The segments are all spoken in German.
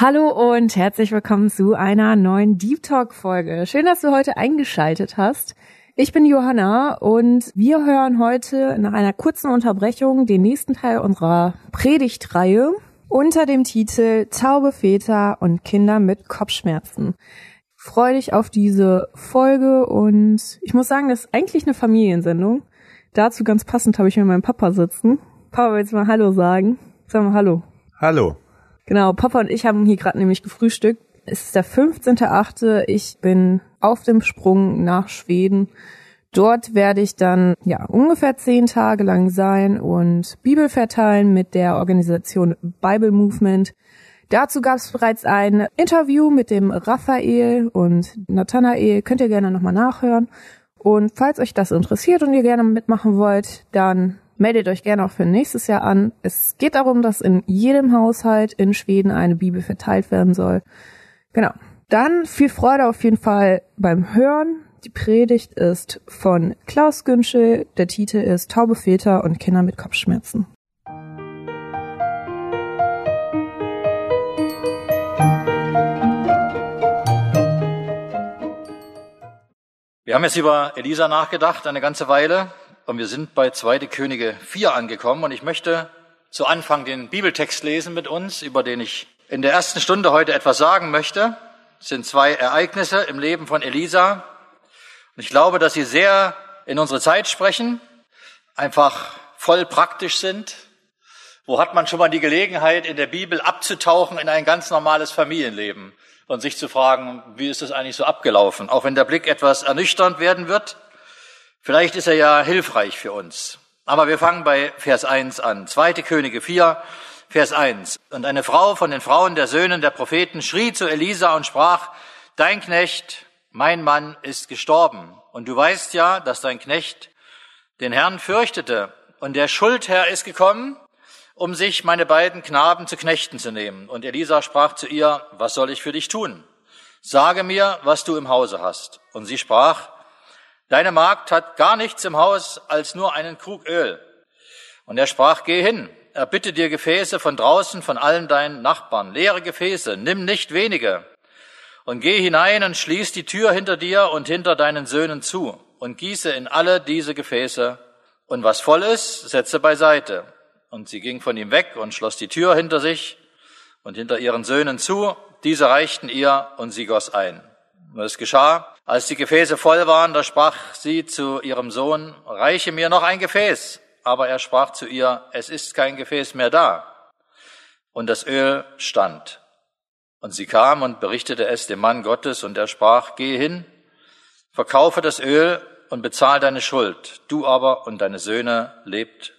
Hallo und herzlich willkommen zu einer neuen Deep Talk Folge. Schön, dass du heute eingeschaltet hast. Ich bin Johanna und wir hören heute nach einer kurzen Unterbrechung den nächsten Teil unserer Predigtreihe unter dem Titel Taube Väter und Kinder mit Kopfschmerzen. Freue dich auf diese Folge und ich muss sagen, das ist eigentlich eine Familiensendung. Dazu ganz passend habe ich mir meinen Papa sitzen. Papa, willst du mal Hallo sagen? Sag mal Hallo. Hallo. Genau, Papa und ich haben hier gerade nämlich gefrühstückt. Es ist der 15.8. Ich bin auf dem Sprung nach Schweden. Dort werde ich dann ja ungefähr zehn Tage lang sein und Bibel verteilen mit der Organisation Bible Movement. Dazu gab es bereits ein Interview mit dem Raphael und Nathanael. Könnt ihr gerne nochmal nachhören. Und falls euch das interessiert und ihr gerne mitmachen wollt, dann meldet euch gerne auch für nächstes Jahr an. Es geht darum, dass in jedem Haushalt in Schweden eine Bibel verteilt werden soll. Genau. Dann viel Freude auf jeden Fall beim Hören. Die Predigt ist von Klaus Günschel. Der Titel ist Taube Väter und Kinder mit Kopfschmerzen. Wir haben jetzt über Elisa nachgedacht eine ganze Weile und wir sind bei 2. Könige 4 angekommen und ich möchte zu Anfang den Bibeltext lesen mit uns, über den ich in der ersten Stunde heute etwas sagen möchte. Es sind zwei Ereignisse im Leben von Elisa und ich glaube, dass sie sehr in unsere Zeit sprechen, einfach voll praktisch sind. Wo hat man schon mal die Gelegenheit, in der Bibel abzutauchen in ein ganz normales Familienleben und sich zu fragen, wie ist das eigentlich so abgelaufen? Auch wenn der Blick etwas ernüchternd werden wird, Vielleicht ist er ja hilfreich für uns. Aber wir fangen bei Vers 1 an. Zweite Könige 4, Vers 1. Und eine Frau von den Frauen der Söhnen der Propheten schrie zu Elisa und sprach, dein Knecht, mein Mann ist gestorben. Und du weißt ja, dass dein Knecht den Herrn fürchtete. Und der Schuldherr ist gekommen, um sich meine beiden Knaben zu Knechten zu nehmen. Und Elisa sprach zu ihr, was soll ich für dich tun? Sage mir, was du im Hause hast. Und sie sprach, Deine Magd hat gar nichts im Haus als nur einen Krug Öl. Und er sprach, geh hin, erbitte dir Gefäße von draußen von allen deinen Nachbarn, leere Gefäße, nimm nicht wenige. Und geh hinein und schließ die Tür hinter dir und hinter deinen Söhnen zu und gieße in alle diese Gefäße. Und was voll ist, setze beiseite. Und sie ging von ihm weg und schloss die Tür hinter sich und hinter ihren Söhnen zu. Diese reichten ihr und sie goss ein. Und es geschah, als die Gefäße voll waren, da sprach sie zu ihrem Sohn, reiche mir noch ein Gefäß. Aber er sprach zu ihr, es ist kein Gefäß mehr da. Und das Öl stand. Und sie kam und berichtete es dem Mann Gottes, und er sprach, geh hin, verkaufe das Öl und bezahl deine Schuld. Du aber und deine Söhne lebt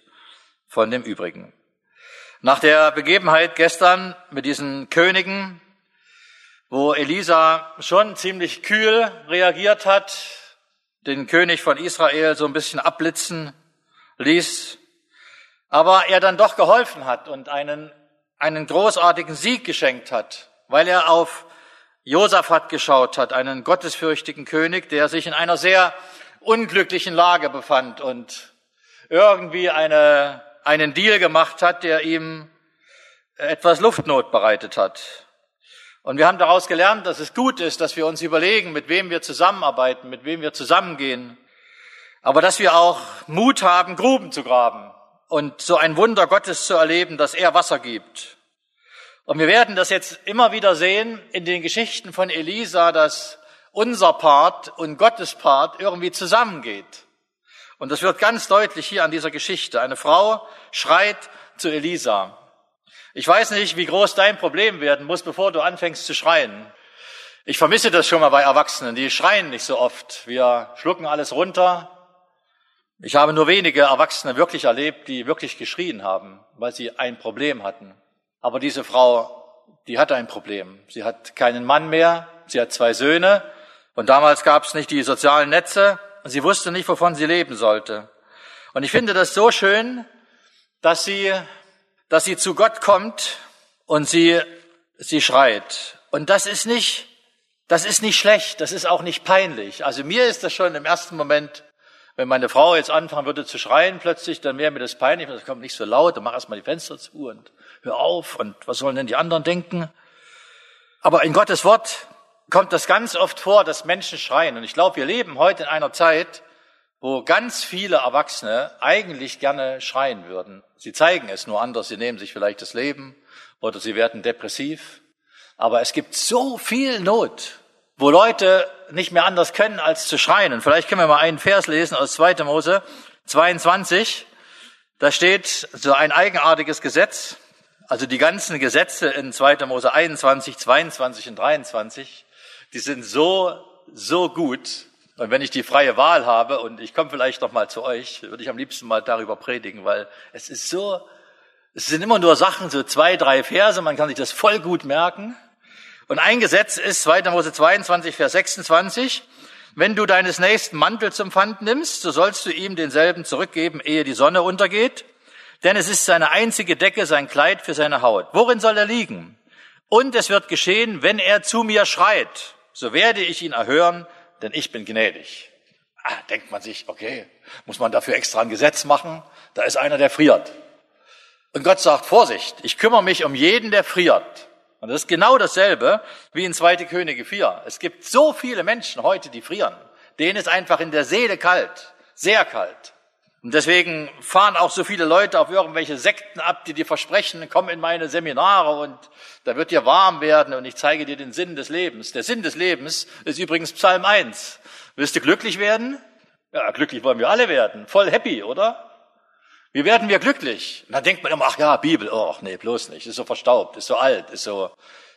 von dem Übrigen. Nach der Begebenheit gestern mit diesen Königen wo Elisa schon ziemlich kühl reagiert hat, den König von Israel so ein bisschen abblitzen ließ, aber er dann doch geholfen hat und einen, einen großartigen Sieg geschenkt hat, weil er auf Josaphat geschaut hat, einen gottesfürchtigen König, der sich in einer sehr unglücklichen Lage befand und irgendwie eine, einen Deal gemacht hat, der ihm etwas Luftnot bereitet hat. Und wir haben daraus gelernt, dass es gut ist, dass wir uns überlegen, mit wem wir zusammenarbeiten, mit wem wir zusammengehen. Aber dass wir auch Mut haben, Gruben zu graben und so ein Wunder Gottes zu erleben, dass er Wasser gibt. Und wir werden das jetzt immer wieder sehen in den Geschichten von Elisa, dass unser Part und Gottes Part irgendwie zusammengeht. Und das wird ganz deutlich hier an dieser Geschichte. Eine Frau schreit zu Elisa. Ich weiß nicht, wie groß dein Problem werden muss, bevor du anfängst zu schreien. Ich vermisse das schon mal bei Erwachsenen, die schreien nicht so oft. Wir schlucken alles runter. Ich habe nur wenige Erwachsene wirklich erlebt, die wirklich geschrien haben, weil sie ein Problem hatten. Aber diese Frau, die hatte ein Problem. Sie hat keinen Mann mehr, sie hat zwei Söhne Und damals gab es nicht die sozialen Netze und sie wusste nicht, wovon sie leben sollte. Und ich finde das so schön, dass sie, dass sie zu Gott kommt und sie, sie schreit. Und das ist nicht, das ist nicht schlecht, das ist auch nicht peinlich. Also mir ist das schon im ersten Moment, wenn meine Frau jetzt anfangen würde zu schreien plötzlich, dann wäre mir das peinlich, das kommt nicht so laut, dann mach erst mal die Fenster zu und hör auf und was sollen denn die anderen denken? Aber in Gottes Wort kommt das ganz oft vor, dass Menschen schreien. Und ich glaube, wir leben heute in einer Zeit, wo ganz viele Erwachsene eigentlich gerne schreien würden. Sie zeigen es nur anders, sie nehmen sich vielleicht das Leben oder sie werden depressiv. Aber es gibt so viel Not, wo Leute nicht mehr anders können, als zu schreien. Und vielleicht können wir mal einen Vers lesen aus 2. Mose 22. Da steht so ein eigenartiges Gesetz. Also die ganzen Gesetze in 2. Mose 21, 22 und 23 die sind so, so gut. Und wenn ich die freie Wahl habe und ich komme vielleicht noch mal zu euch, würde ich am liebsten mal darüber predigen, weil es ist so, es sind immer nur Sachen, so zwei, drei Verse, man kann sich das voll gut merken. Und ein Gesetz ist 2. Mose 22, Vers 26. Wenn du deines nächsten Mantel zum Pfand nimmst, so sollst du ihm denselben zurückgeben, ehe die Sonne untergeht. Denn es ist seine einzige Decke, sein Kleid für seine Haut. Worin soll er liegen? Und es wird geschehen, wenn er zu mir schreit so werde ich ihn erhören, denn ich bin gnädig. Ah, denkt man sich, okay, muss man dafür extra ein Gesetz machen? Da ist einer, der friert. Und Gott sagt, Vorsicht, ich kümmere mich um jeden, der friert. Und das ist genau dasselbe wie in 2. Könige 4. Es gibt so viele Menschen heute, die frieren. Denen ist einfach in der Seele kalt, sehr kalt. Und deswegen fahren auch so viele Leute auf irgendwelche Sekten ab, die dir versprechen, komm in meine Seminare und da wird dir warm werden und ich zeige dir den Sinn des Lebens. Der Sinn des Lebens ist übrigens Psalm 1. Willst du glücklich werden? Ja, glücklich wollen wir alle werden. Voll happy, oder? Wie werden wir glücklich? Und dann denkt man immer, ach ja, Bibel, oh, nee, bloß nicht. Ist so verstaubt, ist so alt, ist so,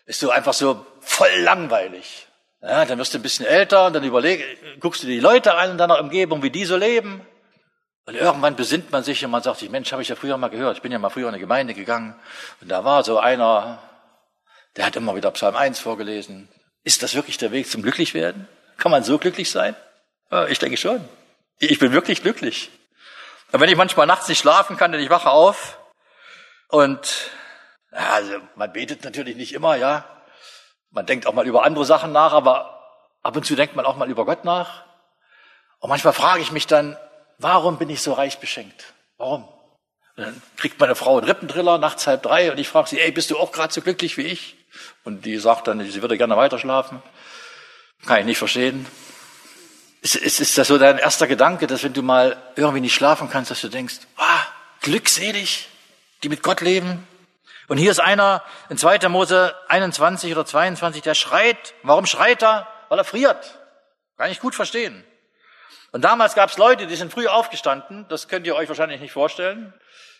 ist so einfach so voll langweilig. Ja, dann wirst du ein bisschen älter und dann überleg, guckst du die Leute an in deiner Umgebung, wie die so leben. Und irgendwann besinnt man sich und man sagt sich, Mensch, habe ich ja früher mal gehört. Ich bin ja mal früher in eine Gemeinde gegangen. Und da war so einer, der hat immer wieder Psalm 1 vorgelesen. Ist das wirklich der Weg zum Glücklichwerden? Kann man so glücklich sein? Ja, ich denke schon. Ich bin wirklich glücklich. Und wenn ich manchmal nachts nicht schlafen kann, denn ich wache auf und ja, also man betet natürlich nicht immer, ja. Man denkt auch mal über andere Sachen nach, aber ab und zu denkt man auch mal über Gott nach. Und manchmal frage ich mich dann, warum bin ich so reich beschenkt? Warum? Und dann kriegt meine Frau einen Rippentriller nachts halb drei und ich frage sie, ey, bist du auch gerade so glücklich wie ich? Und die sagt dann, sie würde gerne weiter schlafen. Kann ich nicht verstehen. Ist, ist, ist das so dein erster Gedanke, dass wenn du mal irgendwie nicht schlafen kannst, dass du denkst, ah, glückselig, die mit Gott leben? Und hier ist einer in 2. Mose 21 oder 22, der schreit. Warum schreit er? Weil er friert. Kann ich gut verstehen. Und damals gab es Leute, die sind früh aufgestanden, das könnt ihr euch wahrscheinlich nicht vorstellen.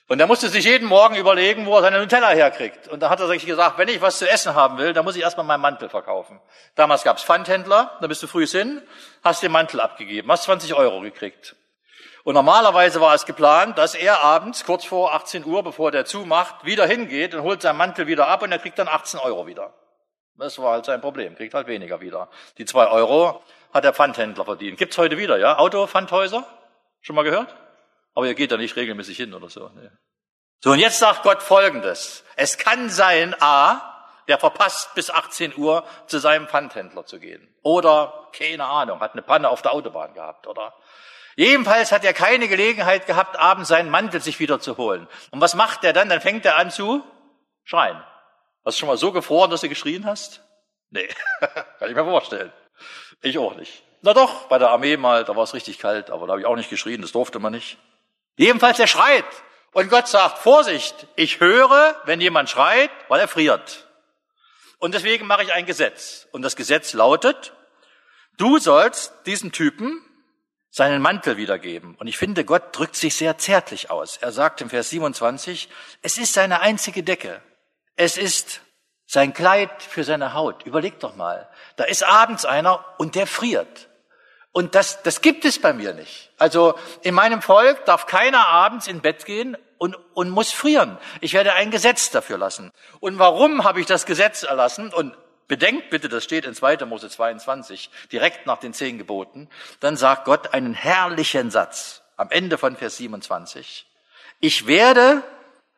Und er musste sich jeden Morgen überlegen, wo er seine Nutella herkriegt. Und da hat er sich gesagt, wenn ich was zu essen haben will, dann muss ich erstmal meinen Mantel verkaufen. Damals gab es Pfandhändler, da bist du früh hin, hast den Mantel abgegeben, hast 20 Euro gekriegt. Und normalerweise war es geplant, dass er abends, kurz vor 18 Uhr, bevor der zumacht, wieder hingeht und holt seinen Mantel wieder ab und er kriegt dann 18 Euro wieder. Das war halt sein Problem, kriegt halt weniger wieder. Die zwei Euro hat der Pfandhändler verdient. Gibt's heute wieder, ja? Autopfandhäuser? Schon mal gehört? Aber ihr geht da nicht regelmäßig hin oder so. Nee. So, und jetzt sagt Gott Folgendes. Es kann sein, A, der verpasst bis 18 Uhr zu seinem Pfandhändler zu gehen. Oder, keine Ahnung, hat eine Panne auf der Autobahn gehabt, oder? Jedenfalls hat er keine Gelegenheit gehabt, abends seinen Mantel sich wieder zu holen. Und was macht er dann? Dann fängt er an zu schreien. Hast du schon mal so gefroren, dass du geschrien hast? Nee, kann ich mir vorstellen. Ich auch nicht. Na doch, bei der Armee mal, da war es richtig kalt, aber da habe ich auch nicht geschrien, das durfte man nicht. Jedenfalls, er schreit. Und Gott sagt, Vorsicht, ich höre, wenn jemand schreit, weil er friert. Und deswegen mache ich ein Gesetz. Und das Gesetz lautet, du sollst diesem Typen seinen Mantel wiedergeben. Und ich finde, Gott drückt sich sehr zärtlich aus. Er sagt im Vers 27, es ist seine einzige Decke. Es ist sein Kleid für seine Haut. Überleg doch mal. Da ist abends einer und der friert. Und das, das gibt es bei mir nicht. Also in meinem Volk darf keiner abends in Bett gehen und, und muss frieren. Ich werde ein Gesetz dafür lassen. Und warum habe ich das Gesetz erlassen und Bedenkt bitte, das steht in 2. Mose 22, direkt nach den zehn Geboten. Dann sagt Gott einen herrlichen Satz am Ende von Vers 27. Ich werde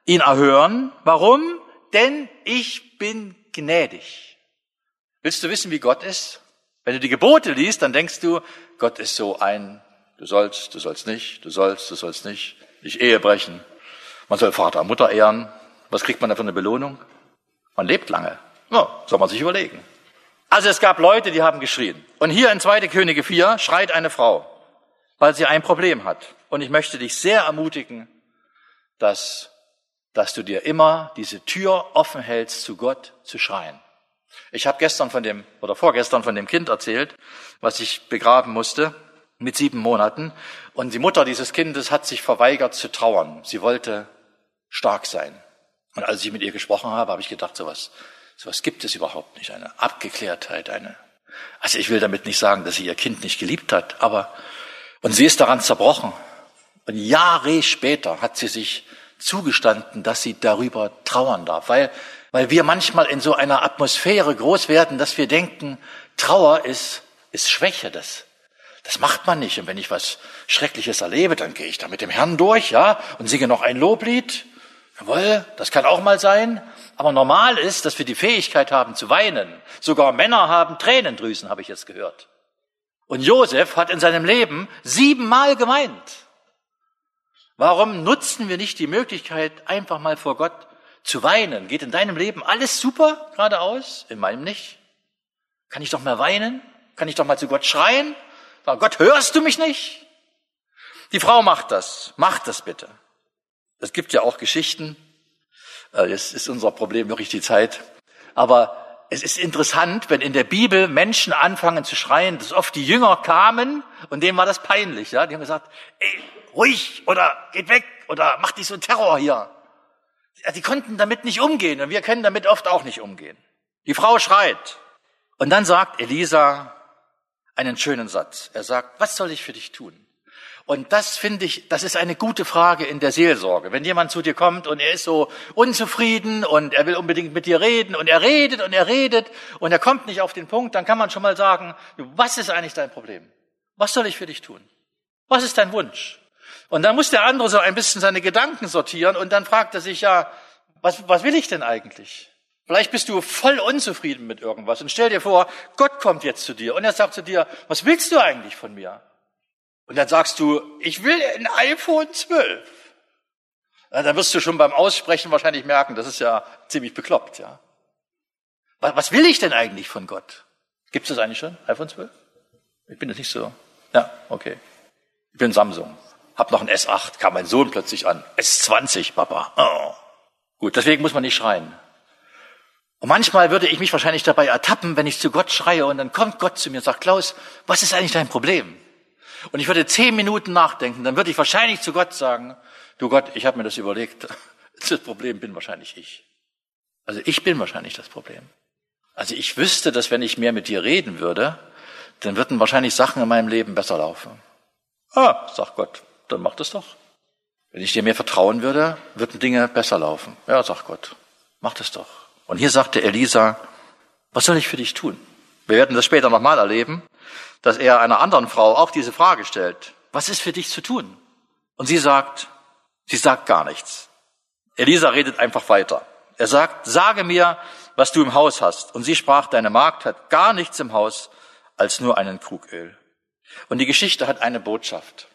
ihn erhören. Warum? Denn ich bin gnädig. Willst du wissen, wie Gott ist? Wenn du die Gebote liest, dann denkst du, Gott ist so ein, du sollst, du sollst nicht, du sollst, du sollst nicht, nicht Ehe brechen. Man soll Vater und Mutter ehren. Was kriegt man da für eine Belohnung? Man lebt lange. Ja, soll man sich überlegen. Also es gab Leute, die haben geschrien. Und hier in 2. Könige 4 schreit eine Frau, weil sie ein Problem hat. Und ich möchte dich sehr ermutigen, dass, dass du dir immer diese Tür offen hältst, zu Gott zu schreien. Ich habe gestern von dem oder vorgestern von dem Kind erzählt, was ich begraben musste mit sieben Monaten. Und die Mutter dieses Kindes hat sich verweigert zu trauern. Sie wollte stark sein. Und als ich mit ihr gesprochen habe, habe ich gedacht, sowas, sowas gibt es überhaupt nicht. Eine Abgeklärtheit, eine. Also ich will damit nicht sagen, dass sie ihr Kind nicht geliebt hat, aber und sie ist daran zerbrochen. Und Jahre später hat sie sich zugestanden, dass sie darüber trauern darf, weil weil wir manchmal in so einer Atmosphäre groß werden, dass wir denken, Trauer ist, ist Schwäche, das, das macht man nicht. Und wenn ich was Schreckliches erlebe, dann gehe ich da mit dem Herrn durch, ja, und singe noch ein Loblied. Jawohl, das kann auch mal sein. Aber normal ist, dass wir die Fähigkeit haben zu weinen. Sogar Männer haben Tränendrüsen, habe ich jetzt gehört. Und Josef hat in seinem Leben siebenmal geweint. Warum nutzen wir nicht die Möglichkeit, einfach mal vor Gott zu weinen. Geht in deinem Leben alles super geradeaus? In meinem nicht. Kann ich doch mal weinen? Kann ich doch mal zu Gott schreien? Sagen, Gott, hörst du mich nicht? Die Frau macht das. Macht das bitte. Es gibt ja auch Geschichten. Äh, jetzt ist unser Problem wirklich die Zeit. Aber es ist interessant, wenn in der Bibel Menschen anfangen zu schreien, dass oft die Jünger kamen und denen war das peinlich. Ja? Die haben gesagt, ey, ruhig oder geht weg oder macht nicht so Terror hier. Die konnten damit nicht umgehen und wir können damit oft auch nicht umgehen. Die Frau schreit. Und dann sagt Elisa einen schönen Satz. Er sagt, was soll ich für dich tun? Und das finde ich, das ist eine gute Frage in der Seelsorge. Wenn jemand zu dir kommt und er ist so unzufrieden und er will unbedingt mit dir reden und er redet und er redet und er kommt nicht auf den Punkt, dann kann man schon mal sagen, was ist eigentlich dein Problem? Was soll ich für dich tun? Was ist dein Wunsch? Und dann muss der andere so ein bisschen seine Gedanken sortieren und dann fragt er sich ja, was, was will ich denn eigentlich? Vielleicht bist du voll unzufrieden mit irgendwas und stell dir vor, Gott kommt jetzt zu dir und er sagt zu dir, was willst du eigentlich von mir? Und dann sagst du, ich will ein iPhone 12. Ja, dann wirst du schon beim Aussprechen wahrscheinlich merken, das ist ja ziemlich bekloppt, ja. Was will ich denn eigentlich von Gott? Gibt es das eigentlich schon, iPhone 12? Ich bin jetzt nicht so. Ja, okay. Ich bin Samsung. Hab noch ein S8, kam mein Sohn plötzlich an. S20, Papa. Oh. Gut, deswegen muss man nicht schreien. Und manchmal würde ich mich wahrscheinlich dabei ertappen, wenn ich zu Gott schreie und dann kommt Gott zu mir und sagt, Klaus, was ist eigentlich dein Problem? Und ich würde zehn Minuten nachdenken, dann würde ich wahrscheinlich zu Gott sagen, du Gott, ich habe mir das überlegt, das Problem bin wahrscheinlich ich. Also ich bin wahrscheinlich das Problem. Also ich wüsste, dass wenn ich mehr mit dir reden würde, dann würden wahrscheinlich Sachen in meinem Leben besser laufen. Ah, sagt Gott, dann mach das doch. Wenn ich dir mehr vertrauen würde, würden Dinge besser laufen. Ja, sagt Gott, mach das doch. Und hier sagte Elisa, was soll ich für dich tun? Wir werden das später nochmal erleben, dass er einer anderen Frau auch diese Frage stellt. Was ist für dich zu tun? Und sie sagt, sie sagt gar nichts. Elisa redet einfach weiter. Er sagt, sage mir, was du im Haus hast. Und sie sprach, deine Magd hat gar nichts im Haus als nur einen Krug Öl. Und die Geschichte hat eine Botschaft.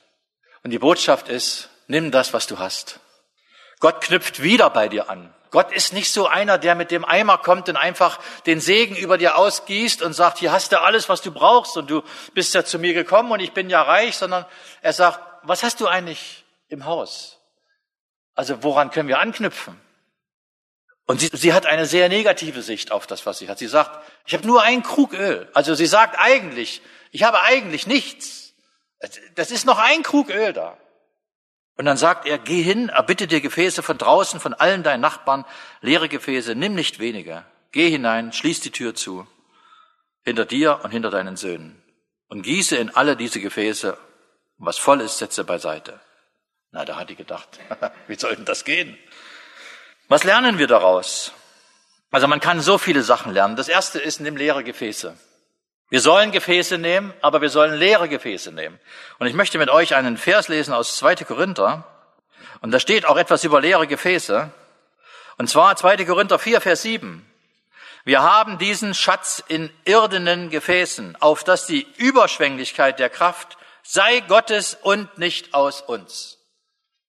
Und die Botschaft ist, nimm das, was du hast. Gott knüpft wieder bei dir an. Gott ist nicht so einer, der mit dem Eimer kommt und einfach den Segen über dir ausgießt und sagt, hier hast du alles, was du brauchst und du bist ja zu mir gekommen und ich bin ja reich, sondern er sagt, was hast du eigentlich im Haus? Also woran können wir anknüpfen? Und sie, sie hat eine sehr negative Sicht auf das, was sie hat. Sie sagt, ich habe nur einen Krug Öl. Also sie sagt eigentlich, ich habe eigentlich nichts. Das ist noch ein Krug Öl da. Und dann sagt er, geh hin, erbitte dir Gefäße von draußen, von allen deinen Nachbarn, leere Gefäße, nimm nicht weniger. Geh hinein, schließ die Tür zu, hinter dir und hinter deinen Söhnen. Und gieße in alle diese Gefäße, was voll ist, setze beiseite. Na, da hat die gedacht, wie soll denn das gehen? Was lernen wir daraus? Also man kann so viele Sachen lernen. Das erste ist, nimm leere Gefäße. Wir sollen Gefäße nehmen, aber wir sollen leere Gefäße nehmen. Und ich möchte mit euch einen Vers lesen aus 2. Korinther. Und da steht auch etwas über leere Gefäße. Und zwar 2. Korinther 4, Vers 7. Wir haben diesen Schatz in irdenen Gefäßen, auf dass die Überschwänglichkeit der Kraft sei Gottes und nicht aus uns.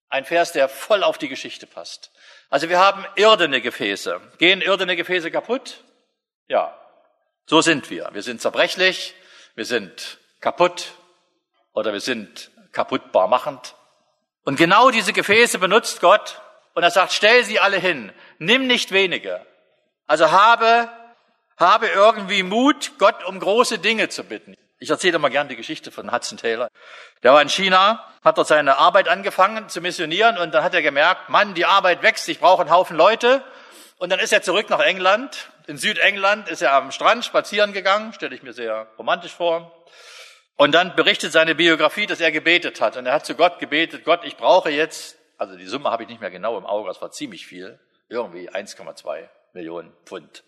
Ein Vers, der voll auf die Geschichte passt. Also wir haben irdene Gefäße. Gehen irdene Gefäße kaputt? Ja, so sind wir. Wir sind zerbrechlich, wir sind kaputt oder wir sind kaputtbar machend. Und genau diese Gefäße benutzt Gott und er sagt, stell sie alle hin, nimm nicht wenige. Also habe, habe irgendwie Mut, Gott um große Dinge zu bitten. Ich erzähle immer gern die Geschichte von Hudson Taylor. Der war in China, hat dort seine Arbeit angefangen zu missionieren und dann hat er gemerkt, Mann, die Arbeit wächst, ich brauche einen Haufen Leute. Und dann ist er zurück nach England. In Südengland ist er am Strand spazieren gegangen, stelle ich mir sehr romantisch vor. Und dann berichtet seine Biografie, dass er gebetet hat. Und er hat zu Gott gebetet, Gott, ich brauche jetzt, also die Summe habe ich nicht mehr genau im Auge, das war ziemlich viel, irgendwie 1,2 Millionen Pfund.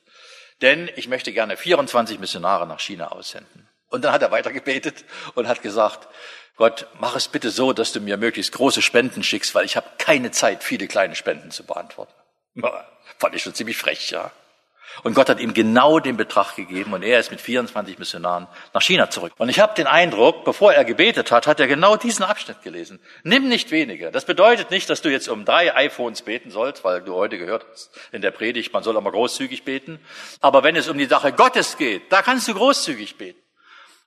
Denn ich möchte gerne 24 Missionare nach China aussenden. Und dann hat er weiter gebetet und hat gesagt, Gott, mach es bitte so, dass du mir möglichst große Spenden schickst, weil ich habe keine Zeit, viele kleine Spenden zu beantworten. Fand ich schon ziemlich frech, ja. Und Gott hat ihm genau den Betrag gegeben und er ist mit 24 Missionaren nach China zurück. Und ich habe den Eindruck, bevor er gebetet hat, hat er genau diesen Abschnitt gelesen. Nimm nicht weniger. Das bedeutet nicht, dass du jetzt um drei iPhones beten sollst, weil du heute gehört hast in der Predigt, man soll immer großzügig beten. Aber wenn es um die Sache Gottes geht, da kannst du großzügig beten.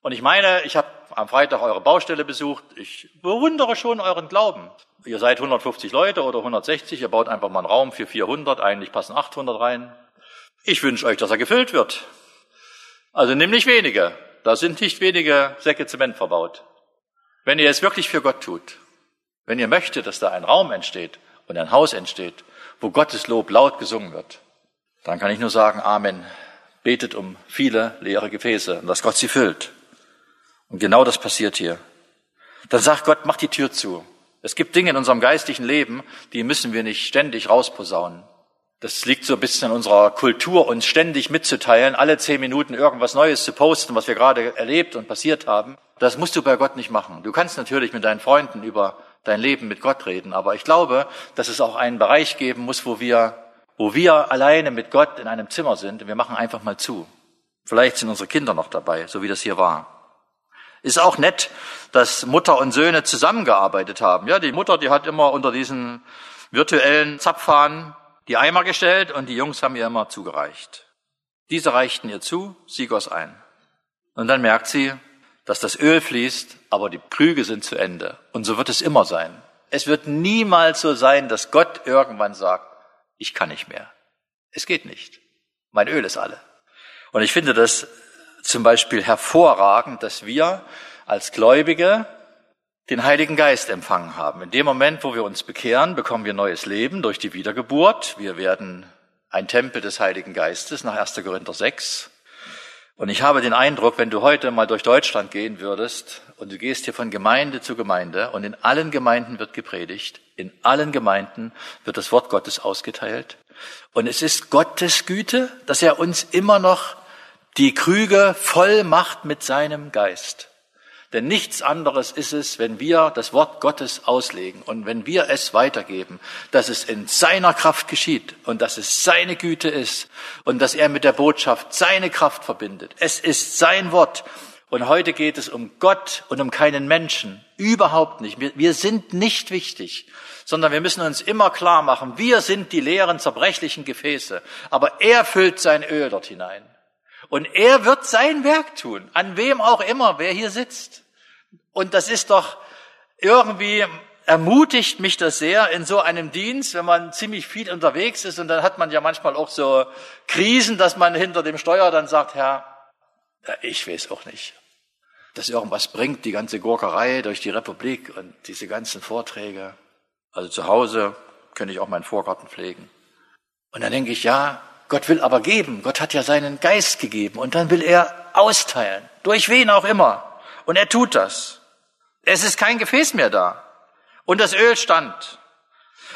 Und ich meine, ich habe am Freitag eure Baustelle besucht. Ich bewundere schon euren Glauben. Ihr seid 150 Leute oder 160, ihr baut einfach mal einen Raum für 400, eigentlich passen 800 rein. Ich wünsche euch, dass er gefüllt wird. Also nimm nicht wenige. Da sind nicht wenige Säcke Zement verbaut. Wenn ihr es wirklich für Gott tut, wenn ihr möchtet, dass da ein Raum entsteht und ein Haus entsteht, wo Gottes Lob laut gesungen wird, dann kann ich nur sagen, Amen. Betet um viele leere Gefäße und dass Gott sie füllt. Und genau das passiert hier. Dann sagt Gott, mach die Tür zu. Es gibt Dinge in unserem geistlichen Leben, die müssen wir nicht ständig rausposaunen. Das liegt so ein bisschen in unserer Kultur, uns ständig mitzuteilen, alle zehn Minuten irgendwas Neues zu posten, was wir gerade erlebt und passiert haben. Das musst du bei Gott nicht machen. Du kannst natürlich mit deinen Freunden über dein Leben mit Gott reden, aber ich glaube, dass es auch einen Bereich geben muss, wo wir, wo wir alleine mit Gott in einem Zimmer sind und wir machen einfach mal zu. Vielleicht sind unsere Kinder noch dabei, so wie das hier war. Ist auch nett, dass Mutter und Söhne zusammengearbeitet haben. Ja, die Mutter, die hat immer unter diesen virtuellen Zapfhahn die Eimer gestellt und die Jungs haben ihr immer zugereicht. Diese reichten ihr zu, sie goss ein. Und dann merkt sie, dass das Öl fließt, aber die Krüge sind zu Ende. Und so wird es immer sein. Es wird niemals so sein, dass Gott irgendwann sagt, ich kann nicht mehr. Es geht nicht. Mein Öl ist alle. Und ich finde das zum Beispiel hervorragend, dass wir als Gläubige den Heiligen Geist empfangen haben. In dem Moment, wo wir uns bekehren, bekommen wir neues Leben durch die Wiedergeburt. Wir werden ein Tempel des Heiligen Geistes nach 1. Korinther 6. Und ich habe den Eindruck, wenn du heute mal durch Deutschland gehen würdest und du gehst hier von Gemeinde zu Gemeinde und in allen Gemeinden wird gepredigt, in allen Gemeinden wird das Wort Gottes ausgeteilt. Und es ist Gottes Güte, dass er uns immer noch die Krüge voll macht mit seinem Geist. Denn nichts anderes ist es, wenn wir das Wort Gottes auslegen und wenn wir es weitergeben, dass es in seiner Kraft geschieht und dass es seine Güte ist und dass er mit der Botschaft seine Kraft verbindet. Es ist sein Wort. Und heute geht es um Gott und um keinen Menschen. Überhaupt nicht. Wir, wir sind nicht wichtig, sondern wir müssen uns immer klar machen, wir sind die leeren, zerbrechlichen Gefäße. Aber er füllt sein Öl dort hinein. Und er wird sein Werk tun, an wem auch immer, wer hier sitzt. Und das ist doch irgendwie, ermutigt mich das sehr in so einem Dienst, wenn man ziemlich viel unterwegs ist und dann hat man ja manchmal auch so Krisen, dass man hinter dem Steuer dann sagt, Herr, ich weiß auch nicht, dass irgendwas bringt, die ganze Gurkerei durch die Republik und diese ganzen Vorträge. Also zu Hause könnte ich auch meinen Vorgarten pflegen. Und dann denke ich, ja, Gott will aber geben. Gott hat ja seinen Geist gegeben und dann will er austeilen. Durch wen auch immer. Und er tut das. Es ist kein Gefäß mehr da. Und das Öl stand.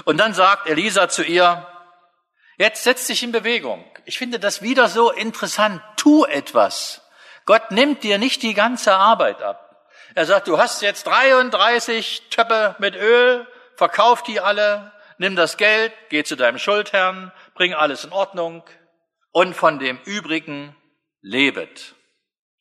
Und dann sagt Elisa zu ihr, Jetzt setz dich in Bewegung. Ich finde das wieder so interessant. Tu etwas. Gott nimmt dir nicht die ganze Arbeit ab. Er sagt, du hast jetzt 33 Töpfe mit Öl, verkauf die alle, nimm das Geld, geh zu deinem Schuldherrn, bring alles in Ordnung und von dem übrigen lebet.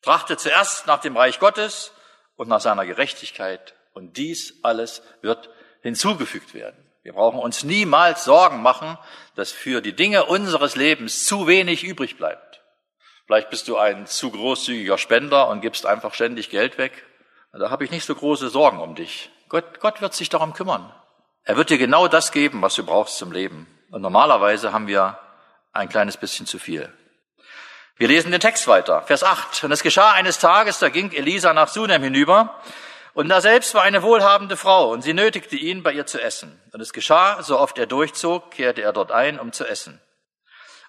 Trachte zuerst nach dem Reich Gottes und nach seiner Gerechtigkeit und dies alles wird hinzugefügt werden. Wir brauchen uns niemals Sorgen machen, dass für die Dinge unseres Lebens zu wenig übrig bleibt. Vielleicht bist du ein zu großzügiger Spender und gibst einfach ständig Geld weg. Da habe ich nicht so große Sorgen um dich. Gott, Gott wird sich darum kümmern. Er wird dir genau das geben, was du brauchst zum Leben. Und normalerweise haben wir ein kleines bisschen zu viel. Wir lesen den Text weiter. Vers 8. Und es geschah eines Tages, da ging Elisa nach Sunem hinüber, und da selbst war eine wohlhabende Frau, und sie nötigte ihn, bei ihr zu essen. Und es geschah, so oft er durchzog, kehrte er dort ein, um zu essen.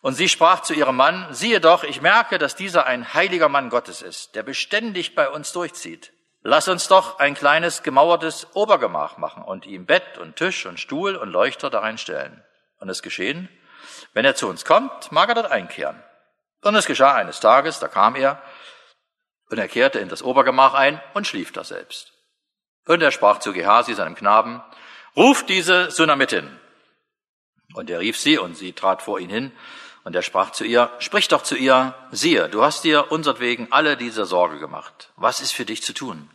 Und sie sprach zu ihrem Mann, siehe doch, ich merke, dass dieser ein heiliger Mann Gottes ist, der beständig bei uns durchzieht. Lass uns doch ein kleines gemauertes Obergemach machen und ihm Bett und Tisch und Stuhl und Leuchter darein stellen. Und es geschehen, wenn er zu uns kommt, mag er dort einkehren. Und es geschah eines Tages, da kam er, und er kehrte in das Obergemach ein und schlief da selbst. Und er sprach zu Gehasi, seinem Knaben, ruf diese Sunamitin. Und er rief sie, und sie trat vor ihn hin, und er sprach zu ihr, sprich doch zu ihr, siehe, du hast dir unsertwegen alle diese Sorge gemacht. Was ist für dich zu tun?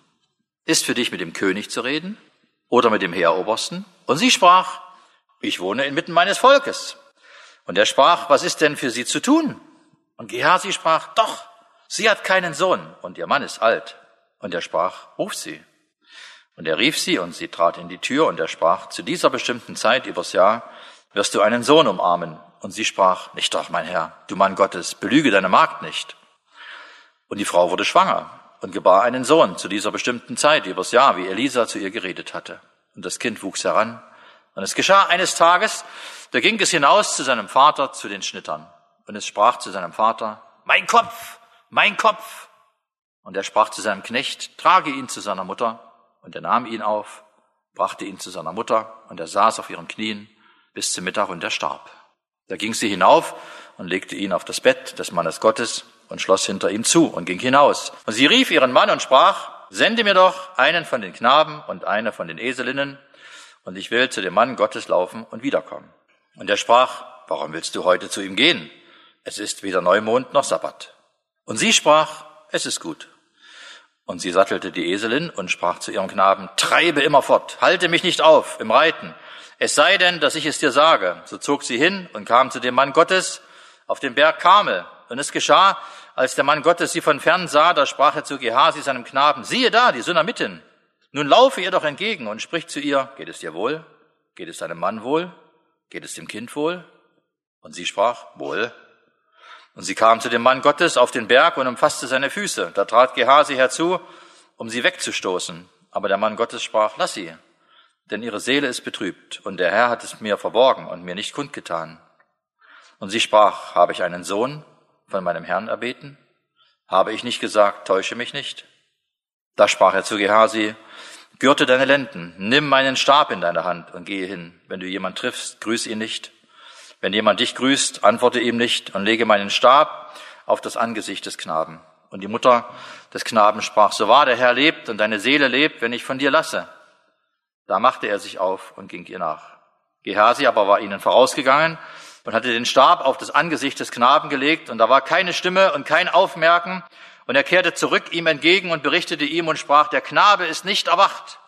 Ist für dich mit dem König zu reden oder mit dem Heerobersten? Und sie sprach, ich wohne inmitten meines Volkes. Und er sprach, was ist denn für sie zu tun? Und Gehasi sprach, doch, sie hat keinen Sohn und ihr Mann ist alt. Und er sprach, ruf sie. Und er rief sie und sie trat in die Tür und er sprach, zu dieser bestimmten Zeit übers Jahr wirst du einen Sohn umarmen. Und sie sprach, nicht doch, mein Herr, du Mann Gottes, belüge deine Magd nicht. Und die Frau wurde schwanger und gebar einen Sohn zu dieser bestimmten Zeit übers Jahr, wie Elisa zu ihr geredet hatte. Und das Kind wuchs heran. Und es geschah eines Tages, da ging es hinaus zu seinem Vater, zu den Schnittern. Und es sprach zu seinem Vater, mein Kopf, mein Kopf. Und er sprach zu seinem Knecht, trage ihn zu seiner Mutter. Und er nahm ihn auf, brachte ihn zu seiner Mutter, und er saß auf ihren Knien bis zum Mittag, und er starb. Da ging sie hinauf und legte ihn auf das Bett des Mannes Gottes und schloss hinter ihm zu und ging hinaus. Und sie rief ihren Mann und sprach, sende mir doch einen von den Knaben und eine von den Eselinnen, und ich will zu dem Mann Gottes laufen und wiederkommen. Und er sprach, warum willst du heute zu ihm gehen? es ist weder Neumond noch Sabbat. Und sie sprach, es ist gut. Und sie sattelte die Eselin und sprach zu ihrem Knaben, treibe immerfort, halte mich nicht auf im Reiten. Es sei denn, dass ich es dir sage. So zog sie hin und kam zu dem Mann Gottes auf den Berg Karmel. Und es geschah, als der Mann Gottes sie von fern sah, da sprach er zu Gehasi, seinem Knaben, siehe da, die Sunamitin. Nun laufe ihr doch entgegen und sprich zu ihr, geht es dir wohl? Geht es deinem Mann wohl? Geht es dem Kind wohl? Und sie sprach, wohl. Und sie kam zu dem Mann Gottes auf den Berg und umfasste seine Füße. Da trat Gehasi herzu, um sie wegzustoßen. Aber der Mann Gottes sprach, lass sie, denn ihre Seele ist betrübt, und der Herr hat es mir verborgen und mir nicht kundgetan. Und sie sprach, habe ich einen Sohn von meinem Herrn erbeten? Habe ich nicht gesagt, täusche mich nicht? Da sprach er zu Gehasi, gürte deine Lenden, nimm meinen Stab in deine Hand und gehe hin. Wenn du jemand triffst, grüß ihn nicht. Wenn jemand dich grüßt, antworte ihm nicht und lege meinen Stab auf das Angesicht des Knaben. Und die Mutter des Knaben sprach, so wahr der Herr lebt und deine Seele lebt, wenn ich von dir lasse. Da machte er sich auf und ging ihr nach. Gehasi aber war ihnen vorausgegangen und hatte den Stab auf das Angesicht des Knaben gelegt, und da war keine Stimme und kein Aufmerken, und er kehrte zurück ihm entgegen und berichtete ihm und sprach, der Knabe ist nicht erwacht.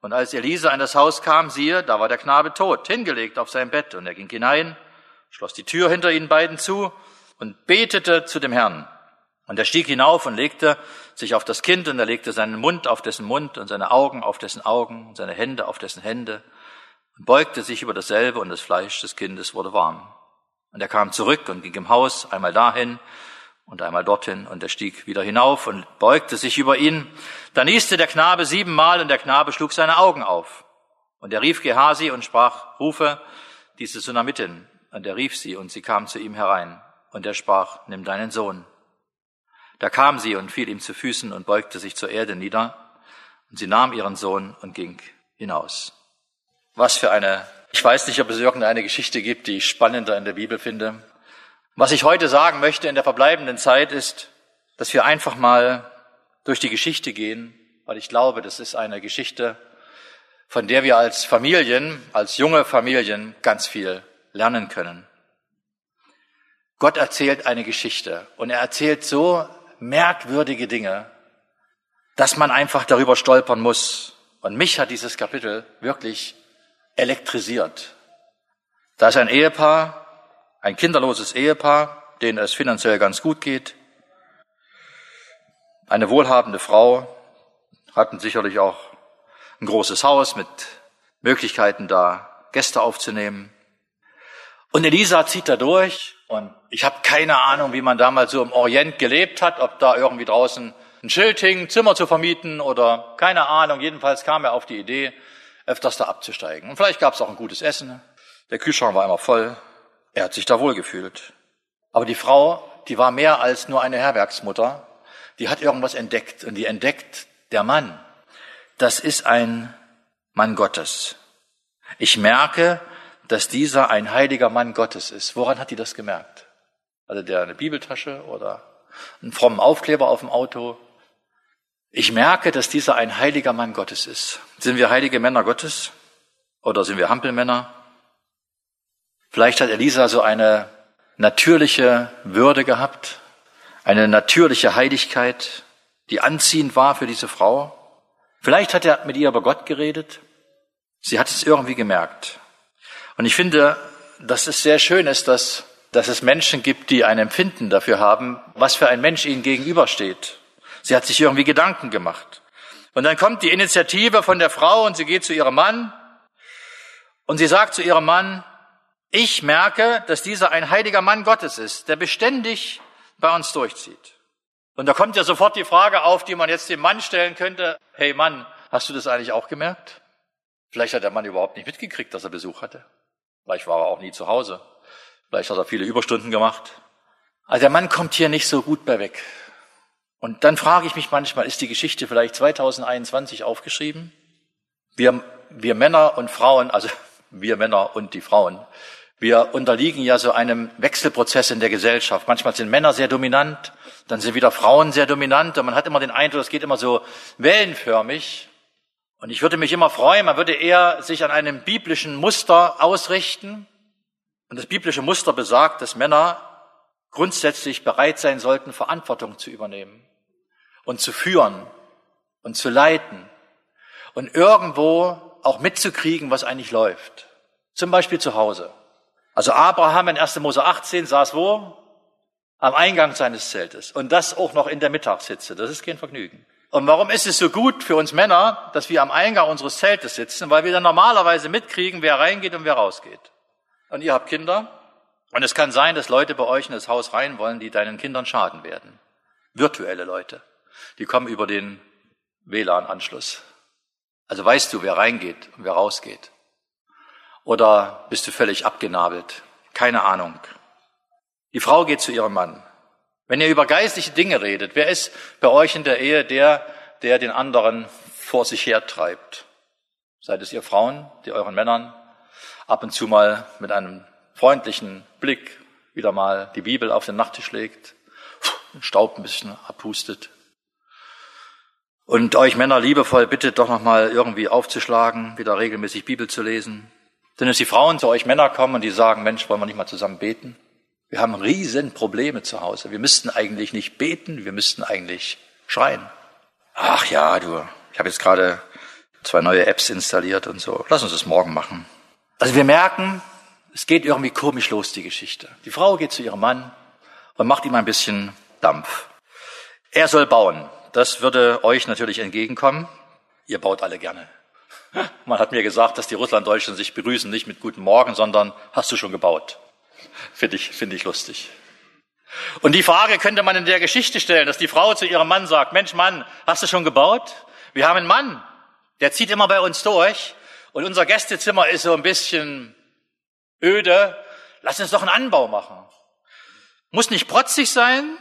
Und als Elisa in das Haus kam, siehe, da war der Knabe tot, hingelegt auf sein Bett, und er ging hinein schloss die Tür hinter ihnen beiden zu und betete zu dem Herrn. Und er stieg hinauf und legte sich auf das Kind und er legte seinen Mund auf dessen Mund und seine Augen auf dessen Augen und seine Hände auf dessen Hände und beugte sich über dasselbe und das Fleisch des Kindes wurde warm. Und er kam zurück und ging im Haus einmal dahin und einmal dorthin und er stieg wieder hinauf und beugte sich über ihn. Da nieste der Knabe siebenmal und der Knabe schlug seine Augen auf. Und er rief Gehasi und sprach, rufe diese Sunamitin. Und er rief sie, und sie kam zu ihm herein. Und er sprach, nimm deinen Sohn. Da kam sie und fiel ihm zu Füßen und beugte sich zur Erde nieder. Und sie nahm ihren Sohn und ging hinaus. Was für eine Ich weiß nicht, ob es irgendeine Geschichte gibt, die ich spannender in der Bibel finde. Was ich heute sagen möchte in der verbleibenden Zeit ist, dass wir einfach mal durch die Geschichte gehen, weil ich glaube, das ist eine Geschichte, von der wir als Familien, als junge Familien ganz viel lernen können. Gott erzählt eine Geschichte und er erzählt so merkwürdige Dinge, dass man einfach darüber stolpern muss. Und mich hat dieses Kapitel wirklich elektrisiert. Da ist ein Ehepaar, ein kinderloses Ehepaar, denen es finanziell ganz gut geht. Eine wohlhabende Frau, hatten sicherlich auch ein großes Haus mit Möglichkeiten da Gäste aufzunehmen. Und Elisa zieht da durch und ich habe keine Ahnung, wie man damals so im Orient gelebt hat, ob da irgendwie draußen ein Schild hing, Zimmer zu vermieten oder keine Ahnung. Jedenfalls kam er auf die Idee, öfters da abzusteigen. Und vielleicht gab es auch ein gutes Essen. Der Kühlschrank war immer voll. Er hat sich da wohl gefühlt. Aber die Frau, die war mehr als nur eine Herbergsmutter. Die hat irgendwas entdeckt und die entdeckt, der Mann, das ist ein Mann Gottes. Ich merke, dass dieser ein heiliger Mann Gottes ist. Woran hat die das gemerkt? Hatte der eine Bibeltasche oder einen frommen Aufkleber auf dem Auto? Ich merke, dass dieser ein heiliger Mann Gottes ist. Sind wir heilige Männer Gottes oder sind wir Hampelmänner? Vielleicht hat Elisa so eine natürliche Würde gehabt, eine natürliche Heiligkeit, die anziehend war für diese Frau. Vielleicht hat er mit ihr über Gott geredet. Sie hat es irgendwie gemerkt. Und ich finde, dass es sehr schön ist, dass, dass es Menschen gibt, die ein Empfinden dafür haben, was für ein Mensch ihnen gegenübersteht. Sie hat sich irgendwie Gedanken gemacht. Und dann kommt die Initiative von der Frau und sie geht zu ihrem Mann und sie sagt zu ihrem Mann, ich merke, dass dieser ein heiliger Mann Gottes ist, der beständig bei uns durchzieht. Und da kommt ja sofort die Frage auf, die man jetzt dem Mann stellen könnte, hey Mann, hast du das eigentlich auch gemerkt? Vielleicht hat der Mann überhaupt nicht mitgekriegt, dass er Besuch hatte. Vielleicht war er auch nie zu Hause. Vielleicht hat er viele Überstunden gemacht. Also der Mann kommt hier nicht so gut bei weg. Und dann frage ich mich manchmal, ist die Geschichte vielleicht 2021 aufgeschrieben? Wir, wir Männer und Frauen, also wir Männer und die Frauen, wir unterliegen ja so einem Wechselprozess in der Gesellschaft. Manchmal sind Männer sehr dominant, dann sind wieder Frauen sehr dominant und man hat immer den Eindruck, es geht immer so wellenförmig. Und ich würde mich immer freuen, man würde eher sich an einem biblischen Muster ausrichten. Und das biblische Muster besagt, dass Männer grundsätzlich bereit sein sollten, Verantwortung zu übernehmen und zu führen und zu leiten und irgendwo auch mitzukriegen, was eigentlich läuft. Zum Beispiel zu Hause. Also Abraham in 1. Mose 18 saß wo? Am Eingang seines Zeltes. Und das auch noch in der Mittagshitze. Das ist kein Vergnügen. Und warum ist es so gut für uns Männer, dass wir am Eingang unseres Zeltes sitzen? Weil wir dann normalerweise mitkriegen, wer reingeht und wer rausgeht. Und ihr habt Kinder. Und es kann sein, dass Leute bei euch in das Haus rein wollen, die deinen Kindern schaden werden. Virtuelle Leute. Die kommen über den WLAN-Anschluss. Also weißt du, wer reingeht und wer rausgeht. Oder bist du völlig abgenabelt? Keine Ahnung. Die Frau geht zu ihrem Mann. Wenn ihr über geistliche Dinge redet, wer ist bei euch in der Ehe der, der den anderen vor sich her treibt? Seid es ihr Frauen, die euren Männern ab und zu mal mit einem freundlichen Blick wieder mal die Bibel auf den Nachttisch legt, den Staub ein bisschen abhustet. Und euch Männer liebevoll bittet, doch nochmal irgendwie aufzuschlagen, wieder regelmäßig Bibel zu lesen. Denn es die Frauen zu euch Männer kommen und die sagen, Mensch, wollen wir nicht mal zusammen beten? Wir haben riesen Probleme zu Hause. Wir müssten eigentlich nicht beten, wir müssten eigentlich schreien. Ach ja, du, ich habe jetzt gerade zwei neue Apps installiert und so. Lass uns das morgen machen. Also wir merken, es geht irgendwie komisch los, die Geschichte. Die Frau geht zu ihrem Mann und macht ihm ein bisschen Dampf. Er soll bauen. Das würde euch natürlich entgegenkommen. Ihr baut alle gerne. Man hat mir gesagt, dass die Russlanddeutschen sich begrüßen nicht mit Guten Morgen, sondern hast du schon gebaut. Finde ich, finde ich lustig. Und die Frage könnte man in der Geschichte stellen, dass die Frau zu ihrem Mann sagt, Mensch Mann, hast du schon gebaut? Wir haben einen Mann, der zieht immer bei uns durch und unser Gästezimmer ist so ein bisschen öde. Lass uns doch einen Anbau machen. Muss nicht protzig sein,